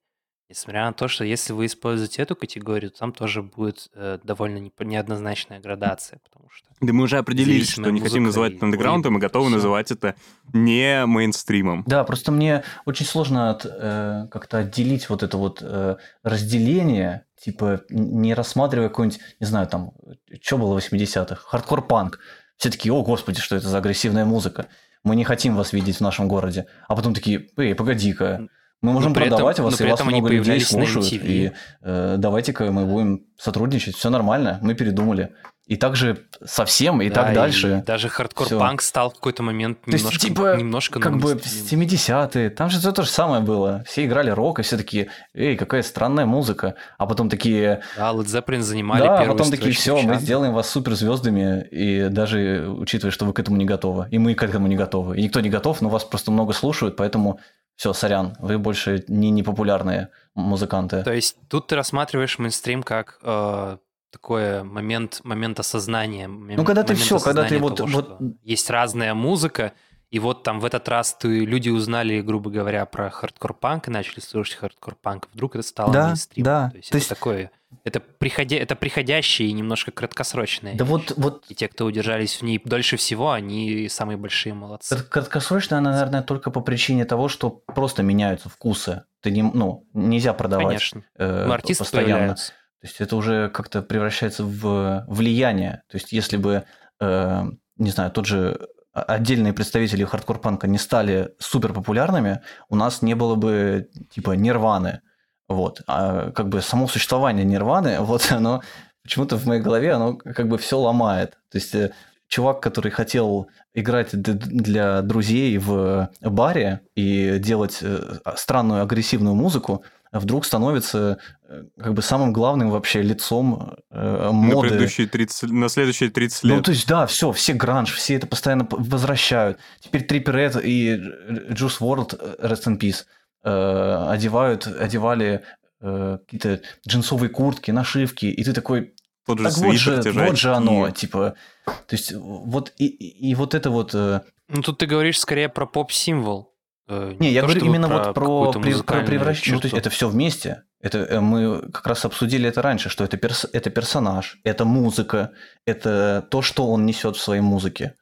Несмотря на то, что если вы используете эту категорию, то там тоже будет э, довольно неоднозначная градация, потому что... Да мы уже определились, что не хотим называть это андеграундом, и ритм, готовы называть это не мейнстримом. Да, просто мне очень сложно от, э, как-то отделить вот это вот э, разделение, типа не рассматривая какой-нибудь, не знаю, там, что было в 80-х, хардкор-панк. Все такие, о, господи, что это за агрессивная музыка. Мы не хотим вас видеть в нашем городе. А потом такие, эй, погоди-ка, мы можем этом- продавать вас, но и вас этом много людей слушают. И э, давайте-ка мы будем сотрудничать. Все нормально, мы передумали. И также совсем, и Да, так дальше. даже хардкор-панк стал в какой-то момент То есть, немножко, типа, немножко как бы мейнстримом. 70-е, там же все то же самое было. Все играли рок, и все такие, эй, какая странная музыка. А потом такие, Да, Led Zeppelin занимали да, а потом такие, все, мы сделаем вас суперзвездами, и даже учитывая, что вы к этому не готовы. И мы к этому не готовы. И никто не готов, но вас просто много слушают, поэтому все, сорян, вы больше не непопулярные музыканты. То есть тут ты рассматриваешь мейнстрим как э, такой момент, момент осознания. Ну, когда ты всё, когда ты вот- того, вот- что Есть разная музыка, и вот там в этот раз ты, люди узнали, грубо говоря, про хардкор-панк и начали слушать хардкор-панк, вдруг это стало Да, мейнстримом. да. То есть То это есть- такое... Это, приходя, это приходящее и немножко краткосрочное. Да вот, вот И те, кто удержались в ней дольше всего, они самые большие молодцы. Это краткосрочно, она, наверное, только по причине того, что просто меняются вкусы. Ты не, ну, нельзя продавать Конечно. э, Ну, артисты постоянно. появляются. То есть это уже как-то превращается в влияние. То есть если бы, э, не знаю, тот же отдельные представители хардкор-панка не стали супер популярными, у нас не было бы типа нирваны. Вот. А как бы само существование нирваны, <laughs> вот оно почему-то в моей голове, оно как бы все ломает. То есть э, чувак, который хотел играть для друзей в баре и делать э, странную агрессивную музыку, вдруг становится э, как бы самым главным вообще лицом э, На, моды. предыдущие 30, на следующие 30 Ну, лет. то есть, да, все, все гранж, все это постоянно возвращают. Теперь Триппер Ред и Juice WRLD, э, Rest in Peace, э, одевают, одевали э, какие-то джинсовые куртки, нашивки, и ты такой, же так вот же, вот же оно, типа, то есть вот и, и и вот это вот, э, Ну, тут ты говоришь скорее про поп-символ. э, не, я то, говорю именно вот про, при- про превращение, ну, то есть это все вместе, это мы как раз обсудили это раньше, что это, перс, это персонаж, это музыка, это то, что он несет в своей музыке.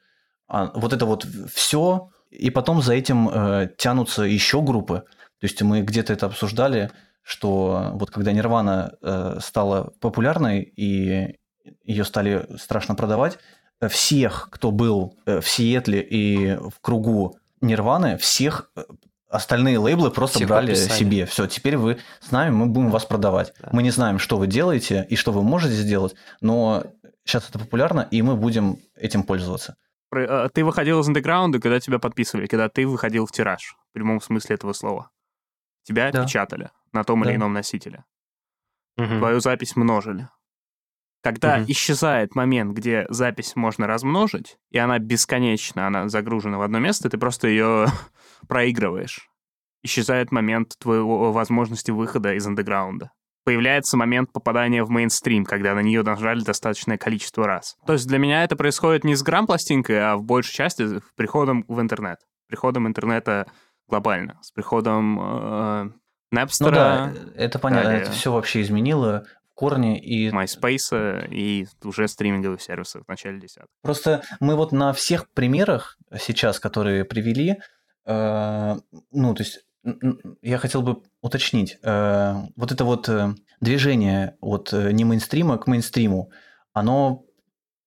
А вот это вот все, и потом за этим э, тянутся еще группы. То есть мы где-то это обсуждали, что вот когда Нирвана э, стала популярной и ее стали страшно продавать, всех, кто был э, в Сиэтле и в кругу Нирваны, всех э, остальные лейблы просто Всех брали подписали. себе. Все, теперь вы с нами, мы будем вас продавать. Да. Мы не знаем, что вы делаете и что вы можете сделать, но сейчас это популярно, и мы будем этим пользоваться. Э, Ты выходил из андеграунда, когда тебя подписывали, когда ты выходил в тираж, в прямом смысле этого слова. Тебя Да. печатали на том или Да. ином носителе. Мгм. Твою запись множили. Когда Мгм. исчезает момент, где запись можно размножить, и она бесконечна, она загружена в одно место, ты просто ее <laughs> проигрываешь. Исчезает момент твоего возможности выхода из андеграунда. Появляется момент попадания в мейнстрим, когда на нее нажали достаточное количество раз. То есть для меня это происходит не с грамм-пластинкой, а в большей части с приходом в интернет. Приходом интернета глобально. С приходом э, Napster, Ну да, это понятно, далее. это все вообще изменило в корне, и MySpace и уже стриминговых сервисов в начале десятых. Просто мы вот на всех примерах сейчас, которые привели, э, ну, то есть я хотел бы уточнить, э, вот это вот э, движение от э, не мейнстрима к мейнстриму, оно,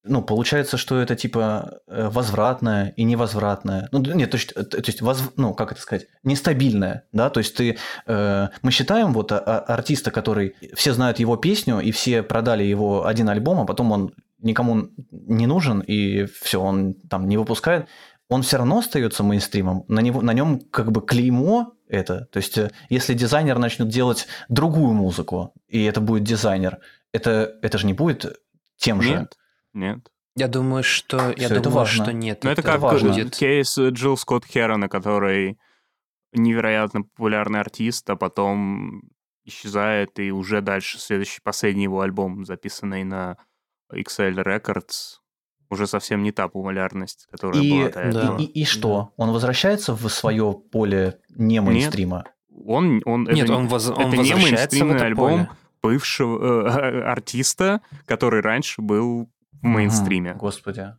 ну, получается, что это типа э, возвратное и невозвратное. Ну, нет, то есть, э, то есть возв- ну, как это сказать, нестабильное, да, то есть ты, э, мы считаем вот а- а- артиста, который, все знают его песню, и все продали его один альбом, а потом он никому не нужен, и все, он там не выпускает, он все равно остается мейнстримом, на, него, на нем как бы клеймо это. То есть, э, если дизайнер начнет делать другую музыку, и это будет дизайнер, это, это же не будет тем же. Нет, нет. Я думаю, что я Всё, это думаю, важно. что нет. Ну, это как важно. кейс Джилл Скотт Херона, который невероятно популярный артист, а потом исчезает, и уже дальше следующий, последний его альбом, записанный на XL Records, уже совсем не та популярность, которая И, была до этого. и, и- и что? Он возвращается в свое поле не мейнстрима? Он, он, Нет, это, он, воз- он это не возвращается в мейнстримный это альбом поле. бывшего э, артиста, который раньше был в мейнстриме. Мгм, Господи.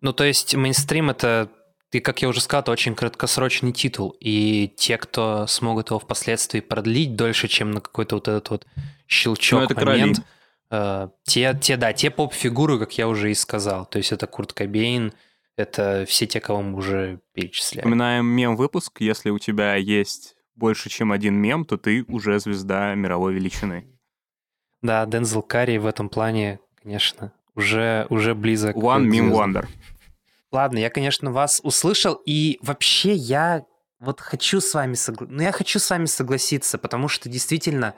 Ну, то есть мейнстрим — это, и, как я уже сказал, это очень краткосрочный титул. И те, кто смогут его впоследствии продлить дольше, чем на какой-то вот этот вот щелчок Ну, это момент, э, те, те, да, те поп-фигуры, как я уже и сказал. То есть это Курт Кобейн, это все те, кого мы уже перечисляли. Вспоминаем мем-выпуск. Если у тебя есть больше, чем один мем, то ты уже звезда мировой величины. Да, Дензел Карри в этом плане, конечно, уже, уже близок. к One meme wonder. Ладно, я, конечно, вас услышал, и вообще я вот хочу с вами согла... ну, я хочу с вами согласиться, потому что действительно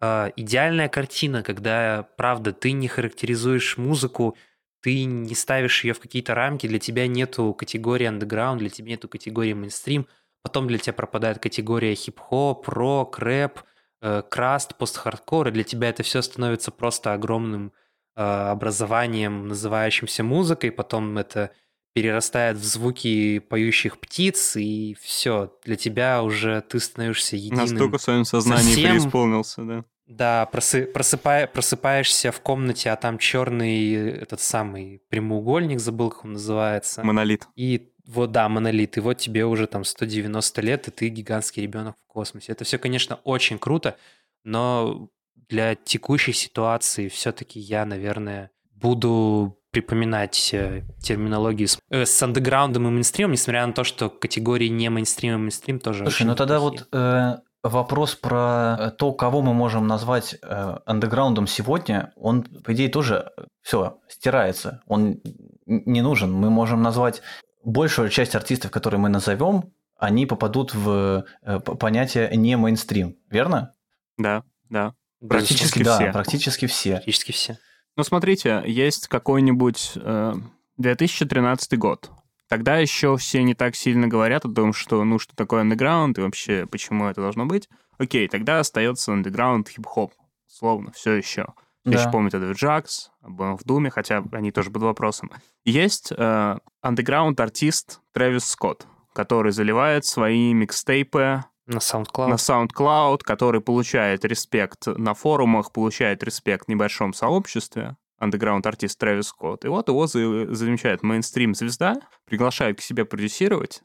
э, идеальная картина, когда, правда, ты не характеризуешь музыку, ты не ставишь ее в какие-то рамки, для тебя нету категории underground, для тебя нету категории мейнстрим, потом для тебя пропадает категория хип-хоп, рок, рэп, э, краст, пост-хардкор, и для тебя это все становится просто огромным э, образованием, называющимся музыкой, потом это перерастает в звуки поющих птиц, и все, для тебя уже ты становишься единым. Настолько в своем сознании совсем- преисполнился, да. Да, просы- просыпая- просыпаешься в комнате, а там черный этот самый прямоугольник, забыл, как он называется. Монолит. И вот, да, монолит. И вот тебе уже там 190 лет, и ты гигантский ребенок в космосе. Это все, конечно, очень круто, но для текущей ситуации все-таки я, наверное, буду припоминать э, терминологию с, э, с андеграундом и мейнстримом, несмотря на то, что категории не мейнстрим и мейнстрим тоже Слушай, очень ну тогда вот э, вопрос про э, то, кого мы можем назвать э, андеграундом сегодня, он, по идее, тоже все стирается. Он не нужен. Мы можем назвать большую часть артистов, которые мы назовем, они попадут в э, понятие не мейнстрим, верно? Да, да. Практически, да, все. практически все. Практически все. Ну, смотрите, есть какой-нибудь э, 2013 год. Тогда еще все не так сильно говорят о том, что, ну, что такое андеграунд и вообще, почему это должно быть. Окей, тогда остается андеграунд хип-хоп. Условно, все еще. Все Да. еще помнят это Джакс, в Думе, хотя они тоже под вопросом. Есть э, андеграунд-артист Трэвис Скотт, который заливает свои микстейпы На SoundCloud. на SoundCloud, который получает респект на форумах, получает респект в небольшом сообществе. андеграунд-артист Трэвис Скотт. И вот его за- замечает мейнстрим-звезда, приглашает к себе продюсировать.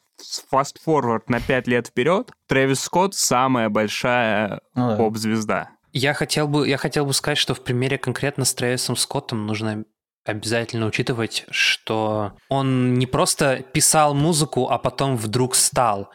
Фаст-форвард на пять лет вперед. Трэвис Скотт самая большая Ну да. поп-звезда. Я хотел бы, я хотел бы сказать, что в примере конкретно с Трэвисом Скоттом нужно обязательно учитывать, что он не просто писал музыку, а потом вдруг стал.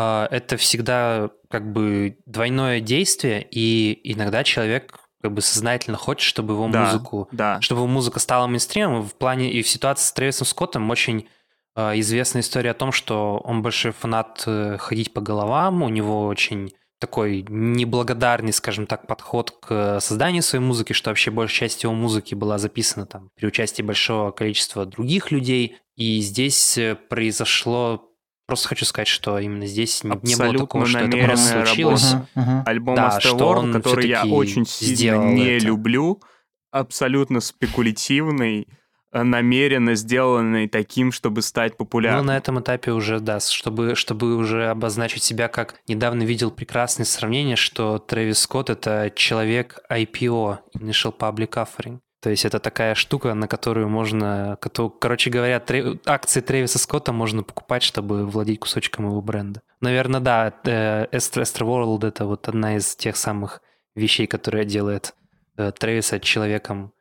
А, Это всегда как бы двойное действие, и иногда человек как бы сознательно хочет, чтобы его Да, музыку Да. чтобы его музыка стала мейнстримом. В плане и в ситуации с Трэвисом Скоттом очень э, известная история о том, что он большой фанат э, ходить по головам, у него очень такой неблагодарный, скажем так, подход к созданию своей музыки, что вообще большая часть его музыки была записана там при участии большого количества других людей. И здесь э, произошло... Просто хочу сказать, что именно здесь не- не было Абсолютно такого, что это просто случилось. Мгм, мгм. Альбом Да, Astroworld, который я очень сильно сделал не это. люблю, абсолютно спекулятивный, э, намеренно сделанный таким, чтобы стать Ну, популярным. на этом этапе уже, да, чтобы, чтобы уже обозначить себя как... Недавно видел прекрасное сравнение, что Трэвис Скотт — это человек IPO, Initial Public Offering. То есть это такая штука, на которую можно... Короче говоря, Трэ- акции Трэвиса Скотта можно покупать, чтобы владеть кусочком его бренда. Наверное, да, э, Astro Astro World — это вот одна из тех самых вещей, которая делает э, Трэвиса человеком,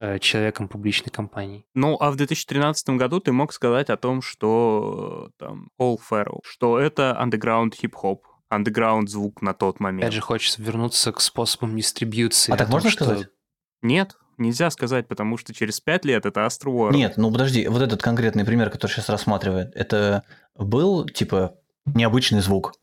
э, человеком публичной компании. Ну, а в 2013 году ты мог сказать о том, что э, там All Pharaoh, что это underground хип-хоп, underground звук на тот момент. Опять же, хочется вернуться к способам дистрибьюции. А так том, можно что- сказать? Нет, нельзя сказать, потому что через пять лет это Astro World. Нет, ну подожди, вот этот конкретный пример, который сейчас рассматривает, это был, типа, необычный звук?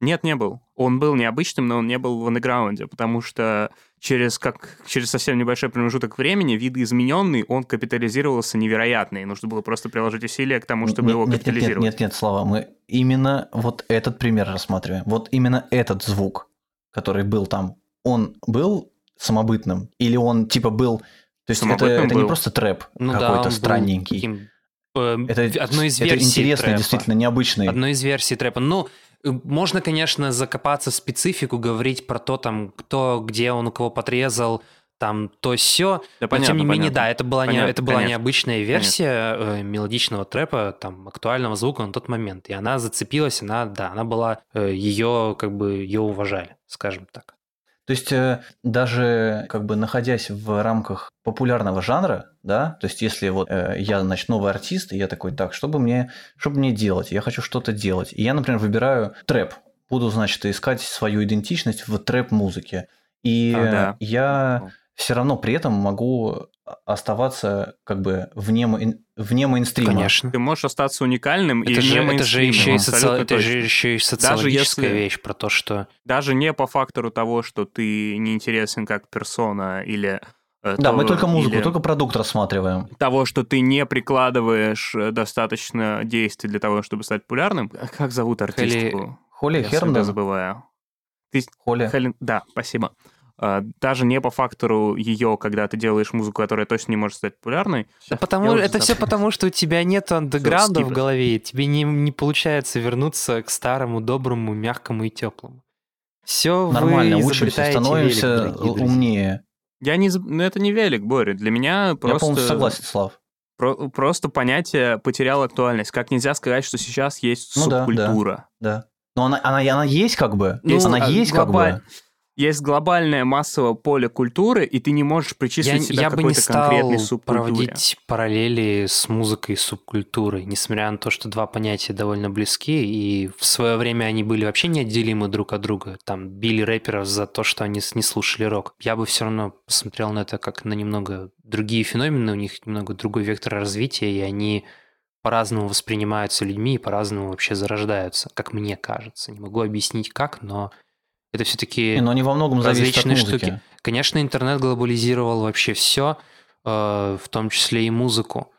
Нет, не был. Он был необычным, но он не был в андеграунде, потому что через, как, через совсем небольшой промежуток времени видоизмененный, он капитализировался невероятно, и нужно было просто приложить усилия к тому, чтобы Нет, его нет, нет, нет, капитализировать. нет, нет, Слава, мы именно вот этот пример рассматриваем. Вот именно этот звук, который был там, он был самобытным? Или он, типа, был... То есть это, это не просто трэп Ну да, какой-то был странненький. таким, э, Это, одной из это версий интересный, трэпа. действительно необычный. Одной из версий трэпа. Ну, э, можно, конечно, закопаться в специфику, говорить про то, там, кто, где он у кого подрезал, там, то все. Да, Но, понятно, тем не менее, понятно. да, это была, не, Понятно, это была конечно. необычная версия э, мелодичного трэпа, там, актуального звука на тот момент. И она зацепилась, она, да, она была, ее, как бы, ее уважали, скажем так. То есть э, даже как бы находясь в рамках популярного жанра, да, то есть если вот э, я, значит, новый артист, и я такой, так, что бы мне, что бы мне делать? Я хочу что-то делать. И я, например, выбираю трэп. Буду, значит, искать свою идентичность в трэп-музыке. И А, да. я все равно при этом могу оставаться как бы вне, мейн- вне мейнстрима. Конечно. Ты можешь остаться уникальным и Это же, не это же еще и, соци- это же еще и социологическая если- вещь про то, что Даже не по фактору того, что ты не интересен как персона или... э, Да, то- мы только музыку, или только продукт рассматриваем. того, что ты не прикладываешь э, достаточно действий для того, чтобы стать популярным. А Как зовут артистку? Холли Я всегда Херндон, забываю. Ты... Холли. Хелен- Да, спасибо. А, Даже не по фактору ее, когда ты делаешь музыку, которая точно не может стать популярной. Да потому Я это все забыл. потому, что у тебя нет андеграунда в голове, и тебе не, не получается вернуться к старому, доброму, мягкому и теплому. Все Нормально, вы учимся, становимся велик, умнее. Я не... ну, Это не велик, Боря. Для меня Я просто... полностью согласен, Слав. про- Просто понятие потеряло актуальность. Как нельзя сказать, что сейчас есть Ну да, да. субкультура. Да. Но она, она, она есть как бы. Ну, она а, есть как глобаль- бы. Есть глобальное массовое поле культуры, и ты не можешь Я, причислить себя я к бы не какой-то стал конкретной субкультуре. проводить параллели с музыкой и субкультурой, несмотря на то, что два понятия довольно близки, и в свое время они были вообще неотделимы друг от друга. Там били рэперов за то, что они не слушали рок. Я бы все равно посмотрел на это как на немного другие феномены, у них немного другой вектор развития, и они по-разному воспринимаются людьми и по-разному вообще зарождаются, как мне кажется. Не могу объяснить как, но это все-таки... Но они во многом различные штуки. Конечно, интернет глобализировал вообще все, в том числе и музыку.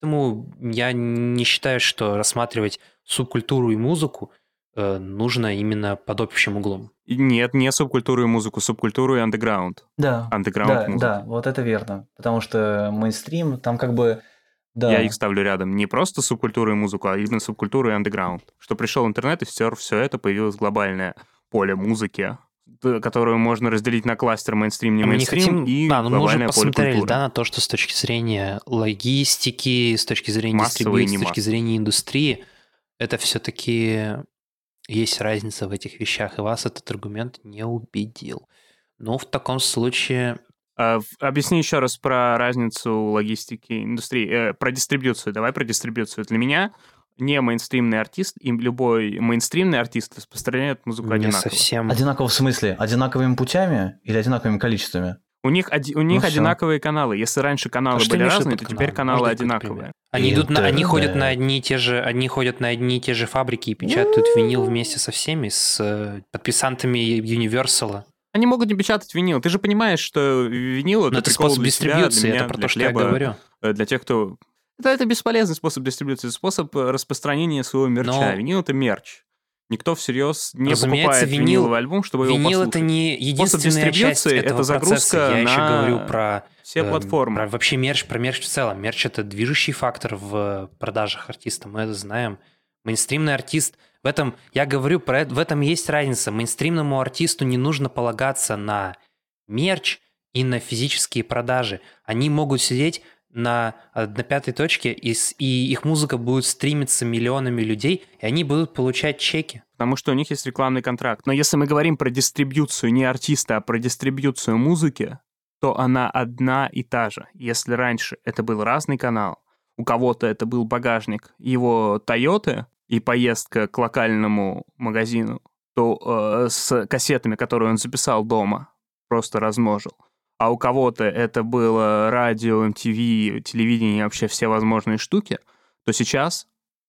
Поэтому я не считаю, что рассматривать субкультуру и музыку э, нужно именно под общим углом. Нет, не субкультуру и музыку, субкультуру и андеграунд. Да, Андеграунд да, музыка. да, вот это верно. Потому что мейнстрим, там как бы... Да, Я их ставлю рядом. Не просто субкультуру и музыку, а именно субкультуру и андеграунд. Что пришел интернет и стер все это, появилось глобальное поле музыки, которую можно разделить на кластер мейнстрим, не А не мейнстрим, хотим... и а, ну мы уже посмотрели, да, на то, что с точки зрения логистики, с точки зрения Массовый и дистрибьюции, с точки зрения индустрии, это все-таки есть разница в этих вещах, и вас этот аргумент не убедил. Ну, в таком случае... А, Объясни еще раз про разницу логистики индустрии, э, про дистрибьюцию. Давай про дистрибьюцию. Для меня не мейнстримный артист, и любой мейнстримный артист распространяет музыку Не одинаково. совсем... Одинаково в смысле? Одинаковыми путями или одинаковыми количествами? У них, оди- у них всё. одинаковые каналы. Если раньше каналы А были разные, то теперь каналы какой-то одинаковые. Они идут на, они ходят на одни и те же, они ходят на одни и те же фабрики и печатают винил вместе со всеми, с э, подписантами Universal. Они могут не печатать винил. Ты же понимаешь, что винил Но это, Ну, это способ дистрибьюции, это про то, что я говорю. э, Для тех, кто... Это, это бесполезный способ дистрибьюции, способ э, распространения своего мерча. Но- Винил — это мерч. Никто всерьез не Разумеется, покупает винил- виниловый альбом, чтобы его Винил послушать. это не единственная часть этого это загрузка процесса. Я еще на говорю про Все э, платформы. про вообще мерч, про мерч в целом. Мерч это движущий фактор в продажах артиста, мы это знаем. Мейнстримный артист в этом я говорю про это, в этом есть разница. Мейнстримному артисту не нужно полагаться на мерч и на физические продажи. Они могут сидеть на, э, на пятой точке, и, и их музыка будет стримиться миллионами людей, и они будут получать чеки. Потому что у них есть рекламный контракт. Но если мы говорим про дистрибьюцию не артиста, а про дистрибьюцию музыки, то она одна и та же. Если раньше это был разный канал, у кого-то это был багажник его Тойоты и поездка к локальному магазину, то э, с кассетами, которые он записал дома, просто размножил. А у кого-то это было радио, MTV, телевидение, вообще все возможные штуки, то сейчас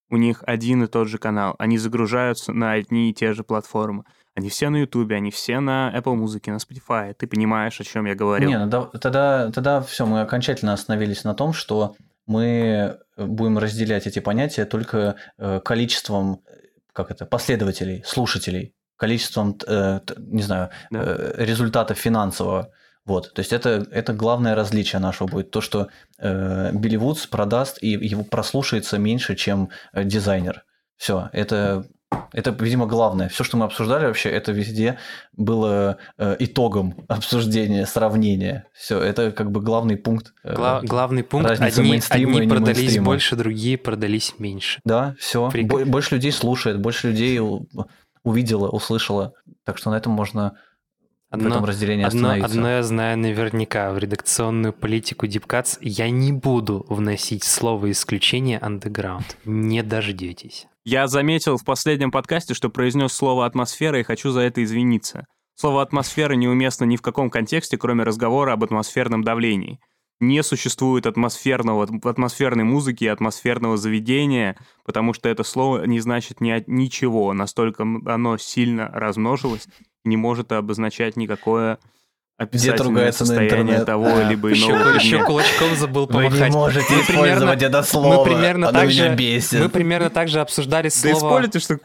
у них один и тот же канал. Они загружаются на одни и те же платформы. Они все на Ютубе, они все на Apple Music, на Spotify. Ты понимаешь, о чем я говорил? Не, ну да- тогда, тогда все, мы окончательно остановились на том, что мы будем разделять эти понятия только э, количеством, э, как это, последователей, слушателей, количеством, э, не знаю, Да. результата финансового. Вот, то есть это, это главное различие нашего будет. То, что э, Билли Вудс продаст и его прослушается меньше, чем э, дизайнер. Все, это, это, видимо, главное. Все, что мы обсуждали вообще, это везде было э, итогом <laughs> обсуждения, сравнения. Все, это как бы главный пункт. э, Гла- главный пункт, одни, одни продались мейнстрима. больше, другие продались меньше. Да, все. Прик- Больше людей слушает, больше людей увидела, услышала. Так что на этом можно в Одно- этом разделении Одно, одно я знаю наверняка, в редакционную политику Deepcuts я не буду вносить слово исключение underground. Не дождетесь. Я заметил в последнем подкасте, что произнес слово «атмосфера» и хочу за это извиниться. Слово «атмосфера» неуместно ни в каком контексте, кроме разговора об атмосферном давлении. Не существует атмосферного, атмосферной музыки атмосферного заведения, потому что это слово не значит ни, ничего, настолько оно сильно размножилось не может обозначать никакое описательное ругается на состояние интернет? того А, либо Еще, иного еще предмета. кулачком забыл Вы не помахать. можете Мы использовать примерно- это слово. мы примерно Оно так меня же- бесит. Мы примерно так же обсуждали Да слово... используйте, что...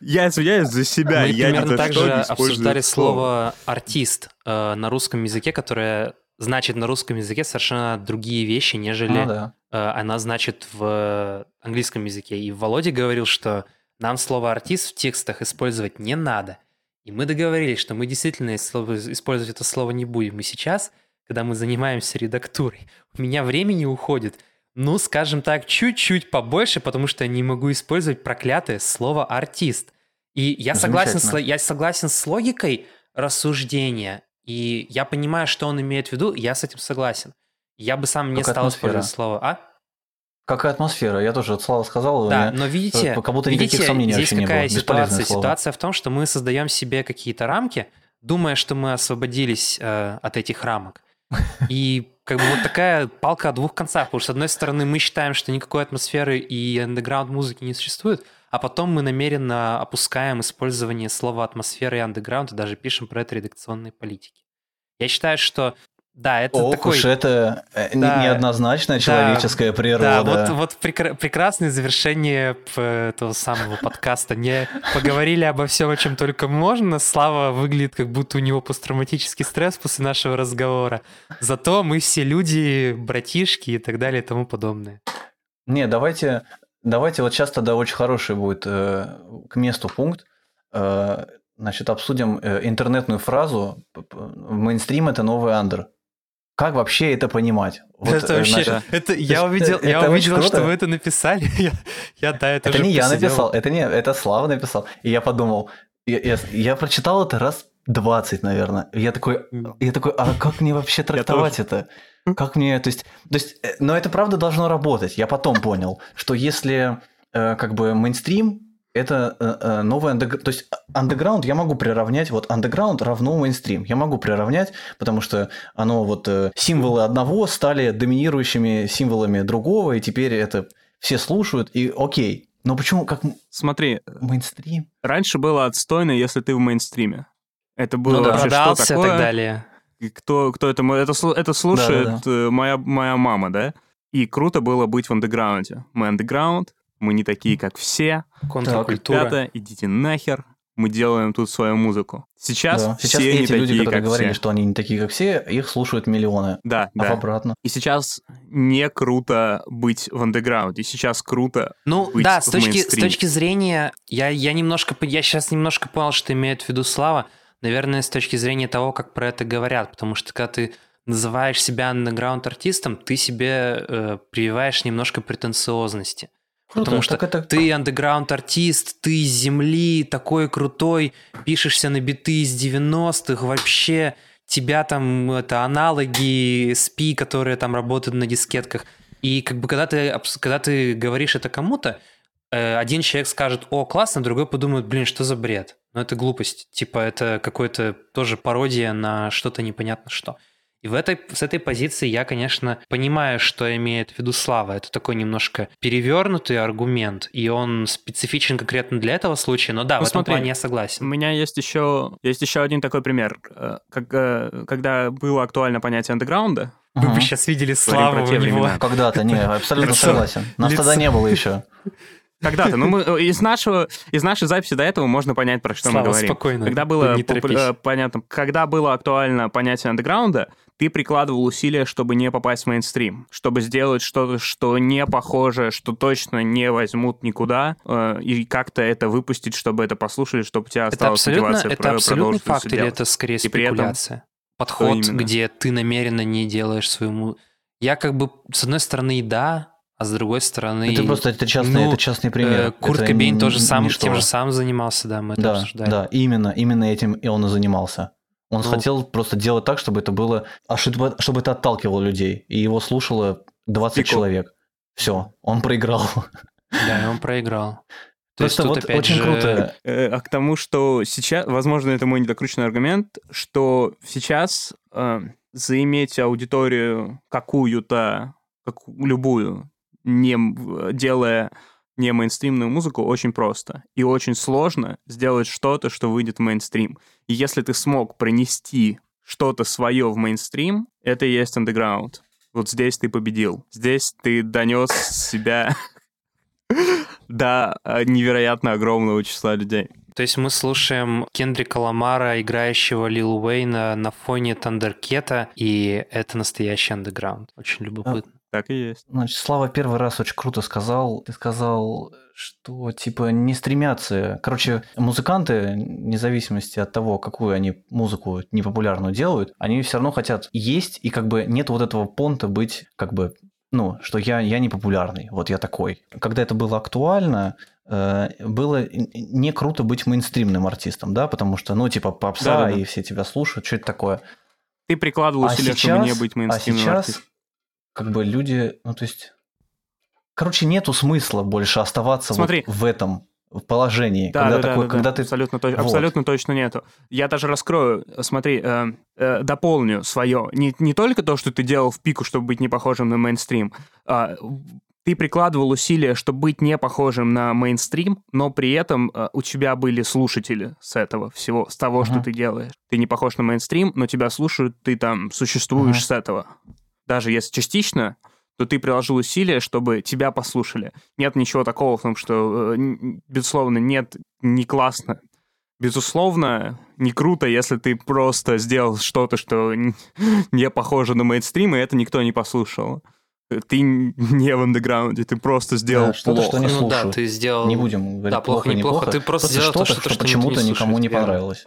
Я извиняюсь за себя, Мы я примерно так же обсуждали слово артист э, на русском языке, которое значит на русском языке совершенно другие вещи, нежели Ну да. э, она значит в английском языке. И Володя говорил, что нам слово артист в текстах использовать не надо. И мы договорились, что мы действительно использовать это слово не будем. И сейчас, когда мы занимаемся редактурой, у меня времени уходит, ну, скажем так, чуть-чуть побольше, потому что я не могу использовать проклятое слово артист. И я согласен, с, я согласен с логикой рассуждения, и я понимаю, что он имеет в виду, я с этим согласен. Я бы сам не Как стал атмосфера. использовать слово «а». Какая атмосфера? Я тоже, вот Слава сказал, Да, но видите, как будто никаких видите, сомнений здесь какая ситуация? слово. Ситуация в том, что мы создаем себе какие-то рамки, думая, что мы освободились э, от этих рамок. <laughs> И как бы вот такая палка о двух концах. Потому что, с одной стороны, мы считаем, что никакой атмосферы и андеграунд музыки не существует, а потом мы намеренно опускаем использование слова атмосфера и андеграунд и даже пишем про это редакционной политики. Я считаю, что да, это Ох такой... уж это э, Да. неоднозначная человеческая Да, природа. вот, вот прекра- прекрасное завершение этого самого подкаста. Не поговорили обо всем, о чем только можно. Слава выглядит, как будто у него посттравматический стресс после нашего разговора. Зато мы все люди, братишки и так далее и тому подобное. Не, давайте, давайте вот сейчас тогда очень хороший будет э, к месту пункт. Э, значит, обсудим э, интернетную фразу «мейнстрим – это новый андер». Как вообще это понимать? Вот, это вообще, значит, это я увидел, это, я увидел, что вы это написали. <laughs> я, я да, это, это не посидел. я написал, это не, это Слава написал. И я подумал, я, я, я прочитал это раз 20, наверное. Я такой, я такой, а как мне вообще трактовать это? Как мне, то есть, то есть, э, но это правда должно работать. Я потом понял, что если э, как бы мейнстрим это э, э, новый андеграунд. То есть андеграунд я могу приравнять, вот андеграунд равно мейнстрим. Я могу приравнять, потому что оно вот э, символы одного стали доминирующими символами другого, и теперь это все слушают, и окей. Но почему как Смотри, мейнстрим? Раньше было отстойно, если ты в мейнстриме. Это было ну, вообще что такое? и так далее. Кто, кто это, это, это слушает да, да, да. моя, моя мама, да? И круто было быть в андеграунде. Мы андеграунд, мы не такие, как все. Контркультура. Ребята, идите нахер. Мы делаем тут свою музыку. Сейчас, да. Сейчас все эти не люди, такие, которые как говорили, все. что они не такие, как все, их слушают миллионы. Да, а да. обратно. И сейчас не круто быть в андеграунде. Сейчас круто Ну быть да, с точки, с точки зрения... Я, я немножко... Я сейчас немножко понял, что имеет в виду Слава. Наверное, с точки зрения того, как про это говорят. Потому что когда ты называешь себя андеграунд артистом, ты себе э, прививаешь немножко претенциозности. Круто, Потому что это... ты андеграунд артист, ты из земли, такой крутой, пишешься на биты из 90-х, вообще тебя там это аналоги спи, которые там работают на дискетках. И как бы когда ты, когда ты говоришь это кому-то, э, один человек скажет, о, классно, другой подумает, блин, что за бред? Ну это глупость, типа это какой-то тоже пародия на что-то непонятно что. И в этой, с этой позиции я, конечно, понимаю, что имеет в виду Слава. Это такой немножко перевернутый аргумент, и он специфичен конкретно для этого случая. Но да, Ну, в этом смотри, плане я согласен. У меня есть еще, есть еще один такой пример. Э, Как, э, когда было актуально понятие андеграунда, Вы Ага. бы сейчас видели Славу про те времена. Когда-то, не, абсолютно Лицо. согласен. Нас Лицо. тогда не было еще. Когда-то. Ну, мы, из, нашего, из нашей записи до этого можно понять, про что Слава, мы говорим. спокойно, Когда было, торопись. э, понятно, когда было актуально понятие андеграунда, ты прикладывал усилия, чтобы не попасть в мейнстрим, чтобы сделать что-то, что не похоже, что точно не возьмут никуда, э, и как-то это выпустить, чтобы это послушали, чтобы у тебя Это осталась абсолютно, мотивация это абсолютный факт, или делать. это скорее И при этом- спекуляция? Подход, где ты намеренно не делаешь своему... Я как бы, с одной стороны, и да, а с другой стороны... Это просто это частный, ну, это частный пример. э, Курт Это Кобейн тоже сам, ничто. тем же самым занимался, да, мы это Да, обсуждали. да, именно, именно этим и он и занимался. Он Ну. хотел просто делать так, чтобы это было, а чтобы, чтобы это отталкивало людей, и его слушало 20 Прикол. человек. Все, он проиграл. Да, он проиграл. То есть Просто тут вот опять очень же- круто. Э, А к тому, что сейчас, возможно, это мой недокрученный аргумент, что сейчас э, заиметь аудиторию какую-то, как, любую, не, делая не мейнстримную музыку, очень просто. И очень сложно сделать что-то, что выйдет в мейнстрим. И если ты смог пронести что-то свое в мейнстрим, это и есть андеграунд. Вот здесь ты победил. Здесь ты донес себя <laughs> до э, невероятно огромного числа людей. То есть мы слушаем Кендрика Ламара, играющего Лил Уэйна на фоне Тандеркета, и это настоящий андеграунд. Очень любопытно. Так и есть. Значит, Слава первый раз очень круто сказал. Ты сказал, что типа не стремятся. Короче, музыканты, вне зависимости от того, какую они музыку непопулярную делают, они все равно хотят есть, и как бы нет вот этого понта быть как бы ну, что я, я не популярный, вот я такой. Когда это было актуально, э, было не круто быть мейнстримным артистом, да, потому что, ну, типа, попса, Да-да-да. и все тебя слушают, что это такое. Ты прикладывал А усилия, сейчас, чтобы не быть а мейнстримным сейчас артистом. Как бы люди, ну, то есть... Короче, нету смысла больше оставаться вот Смотри. в этом положении. Да, когда да, такой, да, когда да. ты... абсолютно, точ- Вот. абсолютно точно нету. Я даже раскрою, смотри, э, э, дополню свое. Не, не только то, что ты делал в пику, чтобы быть не похожим на мейнстрим, а, ты прикладывал усилия, чтобы быть не похожим на мейнстрим, но при этом э, у тебя были слушатели с этого всего, с того, что Мгм. ты делаешь. Ты не похож на мейнстрим, но тебя слушают, ты там существуешь Мгм. с этого. Даже если частично, то ты приложил усилия, чтобы тебя послушали. Нет ничего такого в том, что, э, безусловно, нет, не классно. Безусловно, не круто, если ты просто сделал что-то, что <laughs> не похоже на мейнстрим, и это никто не послушал. ты не в андеграунде, ты просто сделал Да, что-то, плохо. что не ну да, слушаю. ты сделал... Не будем говорить Да, плохо, неплохо, ты просто сделал то, что-то, что- что что почему-то никому не понравилось.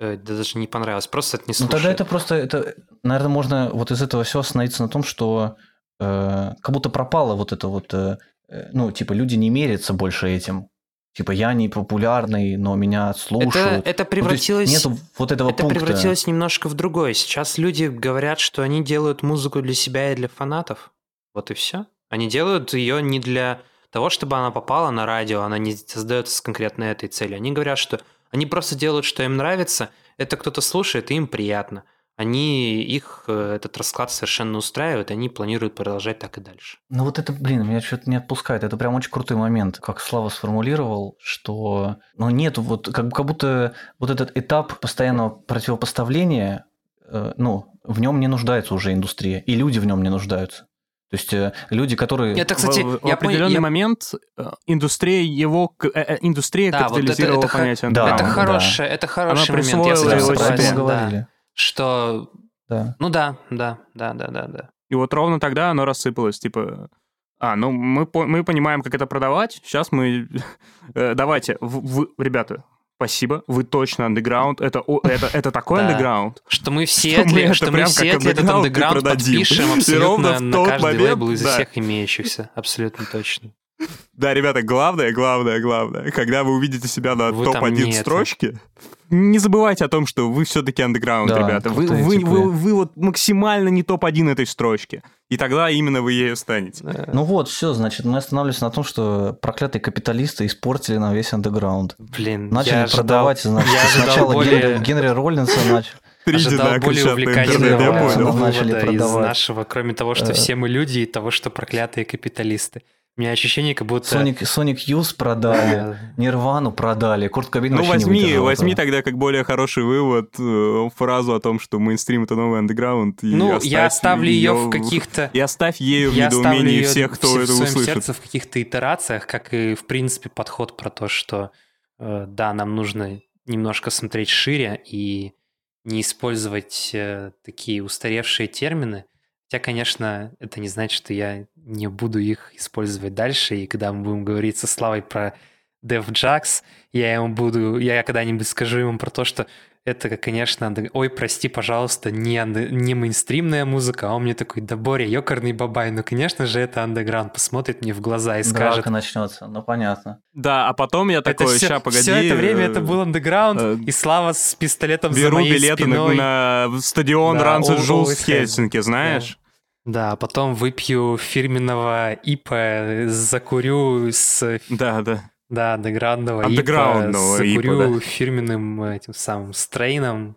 Э, Да даже не понравилось, просто это не Ну слушает. тогда это просто, это, наверное, можно вот из этого все остановиться на том, что э, как будто пропало вот это вот, э, э, ну, типа, люди не мерятся больше этим. Типа, я не популярный, но меня это, слушают. это Ну, то есть превратилось... нету вот этого Это пункта. превратилось немножко в другое. Сейчас люди говорят, что они делают музыку для себя и для фанатов. Вот и все. Они делают ее не для того, чтобы она попала на радио, она не создается с конкретно этой целью. Они говорят, что они просто делают, что им нравится, это кто-то слушает, и им приятно. Они, их э, этот расклад совершенно устраивает, они планируют продолжать так и дальше. Ну вот это, блин, меня что-то не отпускает. Это прям очень крутой момент, как Слава сформулировал, что ну нет, вот как, как будто вот этот этап постоянного противопоставления, э, ну, в нем не нуждается уже индустрия, и люди в нем не нуждаются. То есть э, люди, которые... Это, кстати, в, в я определенный я- момент э, индустрия его э, индустрия Да, вот это- капитализировала это понятие Да, это андеграунда. да. хорошее, это хороший момент. этим его про это себе. согласен, да. Что, Да. ну да, да, да, да, да, да. И вот ровно тогда оно рассыпалось, типа, а, ну мы, мы понимаем, как это продавать, сейчас мы... <laughs> Давайте, в- вы, ребята, спасибо, вы точно андеграунд, это, о- это, это такой <laughs> андеграунд. Что мы в Что мы что мы прям в как Сиэтле этот андеграунд подпишем <laughs> абсолютно на каждый момент, лейбл из всех имеющихся. Абсолютно точно. <laughs> Да, ребята, главное, главное, главное, когда вы увидите себя на Вы там не топ-1 это. строчке, не забывайте о том, что вы все-таки андеграунд, Да, ребята. Вы, вы, типы. вы, вы вот максимально не топ-1 этой строчки. И тогда именно вы ею станете. Э, Ну вот, все, значит, мы останавливаемся на том, что проклятые капиталисты испортили нам весь андеграунд. Блин, Начали я ожидал- продавать, значит, я ожидал сначала более- Генри, Генри Роллинса начал. Трижды, <laughs> ожидал да, более увлекательного вывода из продавать. нашего, кроме того, что Э. все мы люди, и того, что проклятые капиталисты. У меня ощущение, как будто... Соник, Соник Юз продали, <laughs> Нирвану продали, Курт Кобейн Ну, вообще не возьми, возьми этого. тогда как более хороший вывод э, фразу о том, что мейнстрим — это новый андеграунд. Ну, я оставлю ее в каких-то... И оставь ею в Я оставлю недоумении всех, кто в, это в своем услышит. сердце в каких-то итерациях, как и, в принципе, подход про то, что э, да, нам нужно немножко смотреть шире и не использовать э, такие устаревшие термины. Хотя, конечно, это не значит, что я не буду их использовать дальше, и когда мы будем говорить со Славой про DevJax, я ему буду, я когда-нибудь скажу ему про то, что это, конечно, ой, прости, пожалуйста, не, не мейнстримная музыка, а он мне такой, да, Боря, ёкарный бабай, ну, конечно же, это андеграунд, посмотрит мне в глаза и скажет, Драка начнется, ну понятно. Да, а потом я такой, все, ща, погоди. это время э, это был андеграунд, э, и Слава с пистолетом за Беру моей билеты на, спиной. на стадион Да, Ранца all- Джулс always в Хельсинки, знаешь? Да, потом выпью фирменного ипа, закурю с Да, да. Да, андеграундного ипа, ипа, закурю фирменным этим самым стрейном.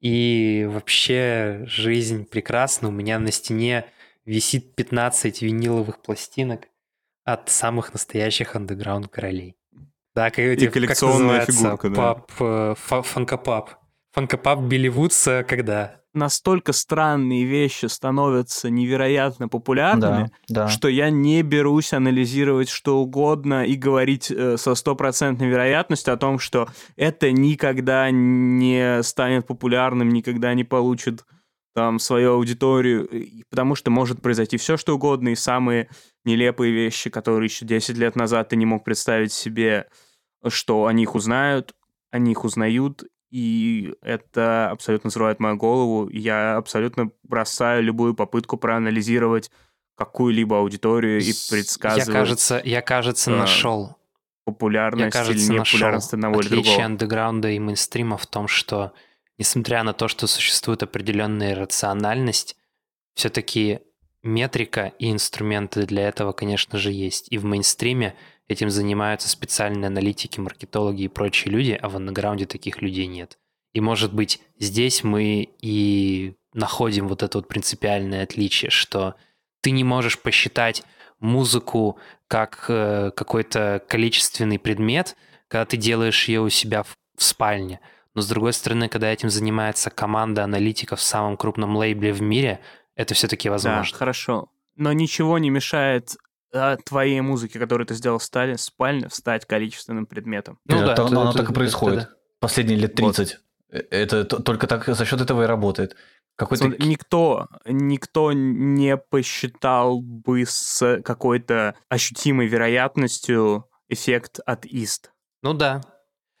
И вообще жизнь прекрасна. У меня на стене висит 15 виниловых пластинок от самых настоящих андеграунд королей. Да, как, эти- как коллекционная называется? фигурка, да. Пап, э, фа- фанкопап. Фанкопап Билли Вудса когда? Настолько странные вещи становятся невероятно популярными, Да, да. что я не берусь анализировать что угодно и говорить э, со стопроцентной вероятностью о том, что это никогда не станет популярным, никогда не получит там свою аудиторию, потому что может произойти все что угодно, и самые нелепые вещи, которые еще 10 лет назад ты не мог представить себе, что о них узнают, о них узнают, и это абсолютно взрывает мою голову. Я абсолютно бросаю любую попытку проанализировать какую-либо аудиторию и предсказывать Я, кажется, я, кажется, э, нашел. Я, популярность кажется, или нашел непопулярность одного или другого. андеграунда и мейнстрима в том, что, несмотря на то, что существует определенная рациональность, все-таки метрика и инструменты для этого, конечно же, есть. И в мейнстриме этим занимаются специальные аналитики, маркетологи и прочие люди, а в андеграунде таких людей нет. И, может быть, здесь мы и находим вот это вот принципиальное отличие, что ты не можешь посчитать музыку как э, какой-то количественный предмет, когда ты делаешь ее у себя в, в спальне. Но с другой стороны, когда этим занимается команда аналитиков в самом крупном лейбле в мире, это все-таки Да, возможно. хорошо. Но ничего не мешает а, твоей музыке, которую ты сделал в стали- спальне, стать количественным предметом. Ну Это- да, это- оно это- так и это происходит. да. Последние лет Вот. 30. Э, Это только так за счет этого и работает. Какой-то... Смотри, Никто, никто не посчитал бы с какой-то ощутимой вероятностью эффект от ист. Ну да.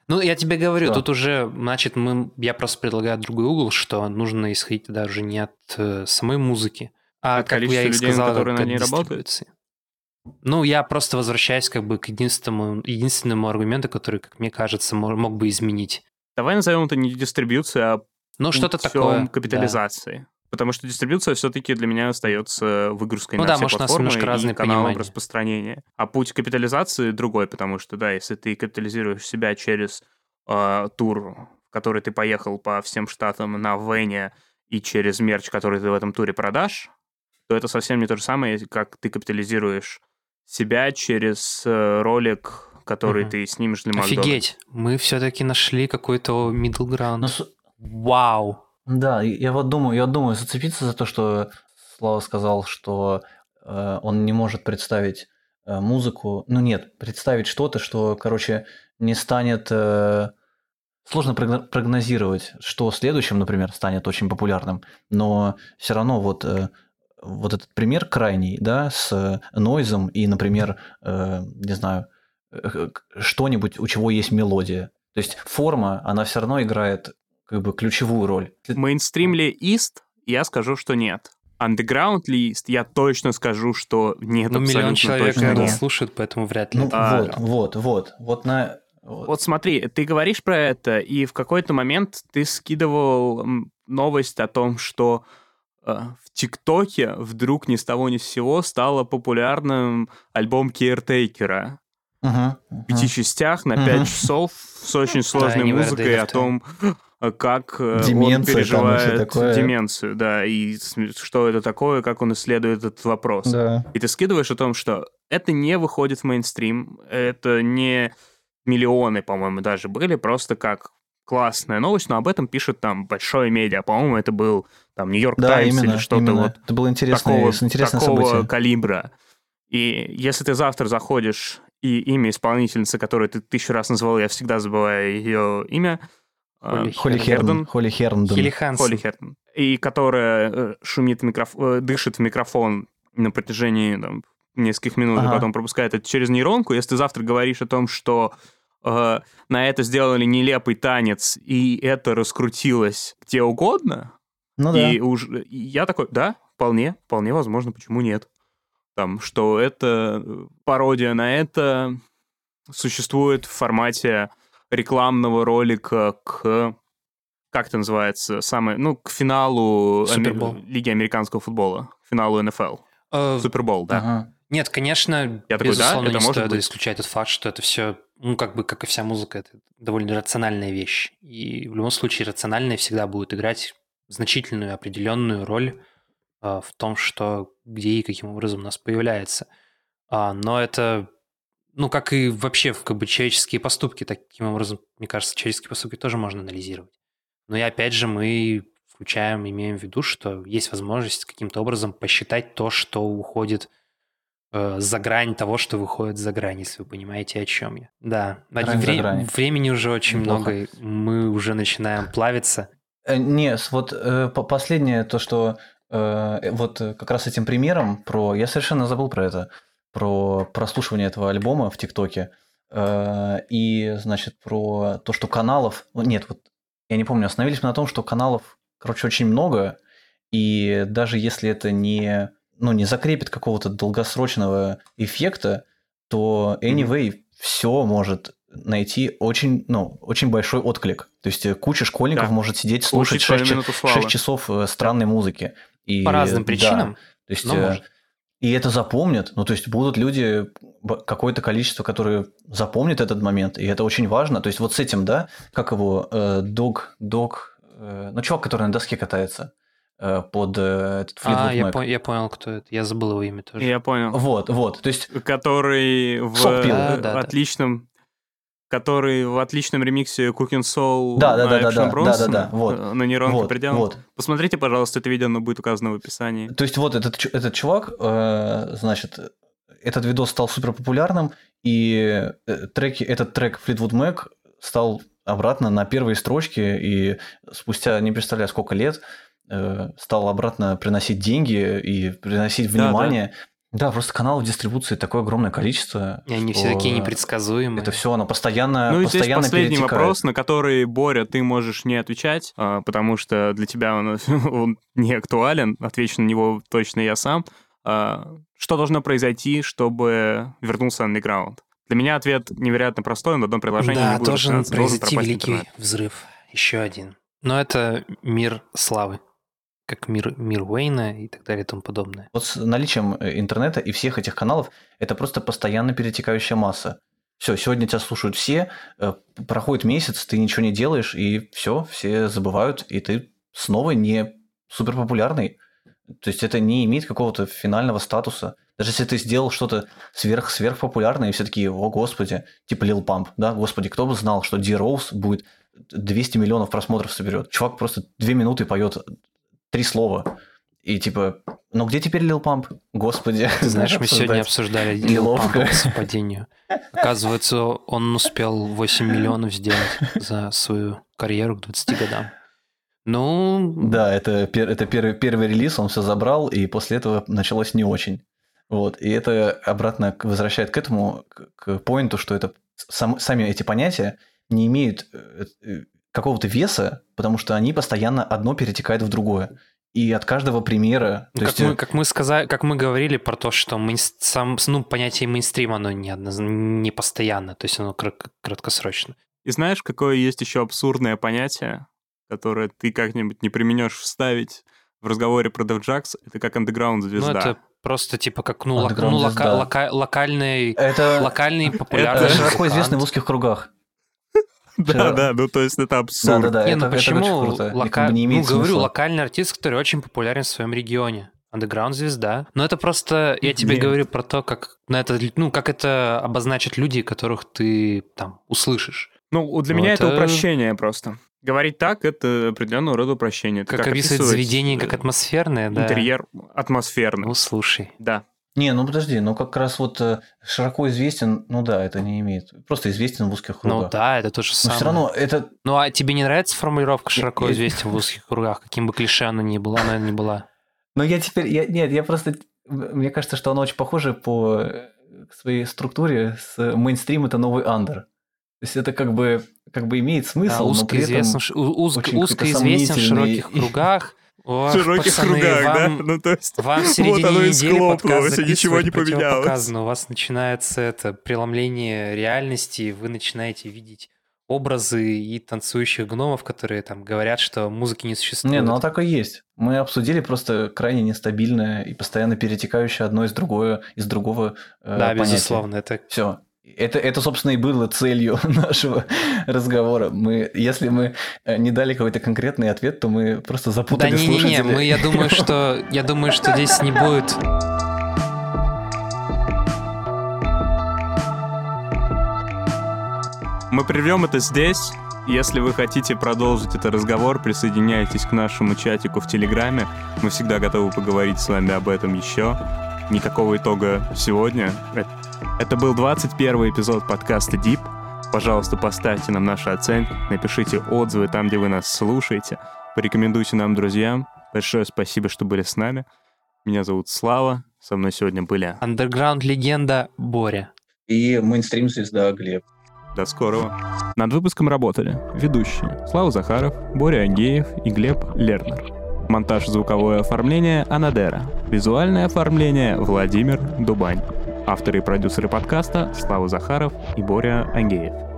Ну, я тебе говорю, Да. тут уже, значит, мы, я просто предлагаю другой угол, что нужно исходить даже не от э, самой музыки, а, От как я и людей, сказал, которые от на ней работают? Ну, я просто возвращаюсь как бы к единственному, единственному аргументу, который, как мне кажется, мо- мог бы изменить. Давай назовем это не дистрибьюция, а Ну, что-то такое. да. капитализации. Потому что дистрибьюция все-таки для меня остается выгрузкой Ну на да, все может, нас платформы разные и каналом понимания. распространения. А путь капитализации другой, потому что, да, если ты капитализируешь себя через э, тур, в который ты поехал по всем штатам на Вене, и через мерч, который ты в этом туре продашь, то это совсем не то же самое, как ты капитализируешь себя через э, ролик, который Мгм. ты снимешь для Макдональдса. Офигеть, мы все-таки нашли какой-то middle ground. Ну, с- Вау. Да, я вот думаю, я думаю зацепиться за то, что Слава сказал, что э, он не может представить э, музыку. Ну нет, представить что-то, что, короче, не станет. э, сложно прогно- прогнозировать, что следующим, например, станет очень популярным, но все равно вот э, вот этот пример крайний, да, с э, нойзом и, например, э, не знаю, э, что-нибудь, у чего есть мелодия. То есть форма, она все равно играет как бы ключевую роль. Мейнстрим ли ист? Я скажу, что нет. Underground ли ист? Я точно скажу, что нет, Ну, миллион человек точно нет. слушают, поэтому вряд ли. Ну А, вот, вот, вот, вот на вот. Вот смотри, ты говоришь про это, и в какой-то момент ты скидывал новость о том, что в ТикТоке вдруг ни с того ни с сего стало популярным альбом Кейртейкера. В пяти частях на пять часов с очень сложной музыкой о том, э, как э, он переживает такое. деменцию, да, и что это такое, как он исследует этот вопрос. Да. И ты скидываешь о том, что это не выходит в мейнстрим, это не миллионы, по-моему, даже были, просто как классная новость, но об этом пишет там большое медиа. По-моему, это был там Нью-Йорк Да, Таймс именно, или что-то вот Это было интересное, такого, интересное такого событие. калибра. И если ты завтра заходишь, и имя исполнительницы, которую ты тысячу раз называл, я всегда забываю ее имя, Холли э, Холли Херн, Холли Херндон. Хилли Хансен. Холли Херн. И которая э, шумит в микроф... э, дышит в микрофон на протяжении там, нескольких минут, Ага. и потом пропускает это через нейронку. Если ты завтра говоришь о том, что э, на это сделали нелепый танец, и это раскрутилось где угодно, Ну да. и уж и я такой, да, вполне, вполне возможно, почему нет. Там, что это э, пародия на это существует в формате рекламного ролика к как это называется, самое, ну, к финалу Супербол. Лиги американского футбола, к финалу НФЛ. Э, Супербол, да. Ага. Нет, конечно, Я такой, да, безусловно, это не может стоит быть. исключать тот факт, что это все, ну, как бы, как и вся музыка, это довольно рациональная вещь. И в любом случае рациональная всегда будет играть значительную определенную роль а, в том, что где и каким образом у нас появляется. А, но это, ну, как и вообще в как бы человеческие поступки, таким образом, мне кажется, человеческие поступки тоже можно анализировать. Но и опять же мы включаем, имеем в виду, что есть возможность каким-то образом посчитать то, что уходит э, за грань того, что выходит за грань, если вы понимаете, о чем я. Да, за Вре- времени уже очень Неплохо. много, мы уже начинаем плавиться. Э, Не, с- вот э, по- последнее то, что э, вот как раз этим примером про... Я совершенно забыл про это. Про прослушивание этого альбома в ТикТоке. Э, и, значит, про то, что каналов... Нет, вот я не помню, остановились мы на том, что каналов, короче, очень много. И даже если это не, ну, не закрепит какого-то долгосрочного эффекта, то anyway все может найти очень, ну, очень большой отклик. То есть э, куча школьников Да. может сидеть, слушать свою 6, минуту славы. часов э, странной музыки. И, По разным да, причинам, то есть, но э, может. и это запомнят. Ну, то есть будут люди, какое-то количество, которые запомнят этот момент, и это очень важно. То есть вот с этим, да, как его, э, дог, дог, э, ну, чувак, который на доске катается э, под э, этот А, я, Mac. по- я понял, кто это. Я забыл его имя тоже. Я понял. Вот, вот, то есть, Который в Да, да, да. отличном который в отличном ремиксе Cooking Soul Да, на да, да, да, да, да, да, вот. э, на нейронке вот, предел. вот. Посмотрите, пожалуйста, это видео, оно будет указано в описании. То есть вот этот, этот чувак, э, значит, этот видос стал супер популярным, и э, треки, этот трек Fleetwood Mac стал обратно на первые строчки, и спустя не представляю сколько лет э, стал обратно приносить деньги и приносить Да, да. Да, просто каналов дистрибуции такое огромное количество. И они все такие непредсказуемые. Это все, оно постоянно, Ну и здесь постоянно последний перетекает. вопрос, на который, Боря, ты можешь не отвечать, а, потому что для тебя он, <laughs> он не актуален. Отвечу на него точно я сам. А, Что должно произойти, чтобы вернулся андеграунд? Для меня ответ невероятно простой, в одном предложении да, не будет должен произойти великий интернет. взрыв. Еще один. Но это мир славы. Как мир, мир Уэйна и так далее и тому подобное. Вот с наличием э, интернета и всех этих каналов это просто постоянно перетекающая масса. Все, сегодня тебя слушают все, э, проходит месяц, ты ничего не делаешь, и все, все забывают, и ты снова не суперпопулярный. То есть это не имеет какого-то финального статуса. Даже если ты сделал что-то сверх сверхпопулярное, и все такие, о господи, типа Lil Pump, да, господи, кто бы знал, что D Rose будет 200 миллионов просмотров соберет. Чувак просто две минуты поет три слова. И типа, ну где теперь Lil Pump? Господи. Ты знаешь, мы сегодня обсуждали Неловко. Pump по совпадению. Оказывается, он успел 8 миллионов сделать за свою карьеру к 20 годам. Ну, Да, это, это первый, первый релиз, он все забрал, и после этого началось не очень. Вот, и это обратно возвращает к этому, к, к поинту, что это сам- сами эти понятия не имеют э, э, какого-то веса, потому что они постоянно одно перетекает в другое. И от каждого примера... то как, есть, мы, э, как, мы сказали, как мы говорили про то, что мейнс- сам, ну, понятие мейнстрим, оно не, не постоянно, то есть оно крат- краткосрочно. И знаешь, какое есть еще абсурдное понятие, которое ты как-нибудь не применешь вставить в разговоре про DevJax? Это как андеграунд звезда. Ну, это просто типа как ну, лок- Underground ну, лока- лока- локальный, это, локальный это популярный широко известный в узких кругах. Да, да, ну то есть это абсурд. Да-да-да, Не, это, ну это почему как не ну, говорю, локальный артист, который очень популярен в своем регионе. Underground звезда. Но это просто, я тебе Нет. говорю про то, как на это, ну, как это обозначат люди, которых ты там услышишь. Ну, для Ну, меня это упрощение просто. Говорить так — это определенного рода упрощение. Это Как, описывать описывать, заведение э, как атмосферное, да. Интерьер атмосферный. Ну, слушай. Да. Не, ну подожди, ну как раз вот э, широко известен, ну да, это не имеет. Просто известен в узких кругах. Ну да, это то же Но самое. все равно это Ну а тебе не нравится формулировка широко известен в узких кругах, каким бы клише она ни была, она не была? Но я теперь, я, нет, я просто, мне кажется, что оно очень похоже по э, своей структуре с мейнстрим это новый андер. То есть это как бы, как бы имеет Да, смысл, но при этом... у- узко- очень какой-то узкоизвестен в широких кругах. Ох, В широких пацаны, кругах, вам- да? Ну, то есть... Вам в Вот середине оно и подкаст и ничего не поменялось. противопоказано. У вас начинается это преломление реальности, и вы начинаете видеть образы и танцующих гномов, которые там говорят, что музыки не существует. Не, ну оно так и есть. Мы обсудили просто крайне нестабильное и постоянно перетекающее одно из другое, из другого э, да, понятия. безусловно, это Все. Это, это, собственно, и было целью <laughs> нашего разговора. Мы, если мы э, не дали какой-то конкретный ответ, то мы просто Да запутали не, не, не, слушателей. мы, я думаю, что я думаю, что здесь не будет. Мы прервем это здесь. Если вы хотите продолжить этот разговор, присоединяйтесь к нашему чатику в Телеграме. Мы всегда готовы поговорить с вами об этом еще. Никакого итога сегодня. Это был 21 эпизод подкаста Deep. Пожалуйста, поставьте нам наши оценки, напишите отзывы там, где вы нас слушаете, порекомендуйте нам друзьям. Большое спасибо, что были с нами. Меня зовут Слава, со мной сегодня были. Андерграунд легенда Боря. И мейнстрим-звезда Глеб. До скорого. Над выпуском работали ведущие Слава Захаров, Боря Агеев и Глеб Лернер. Монтаж звуковое оформление Анадера. Визуальное оформление Владимир Дубань. Авторы и продюсеры подкаста Слава Захаров и Боря Агеев.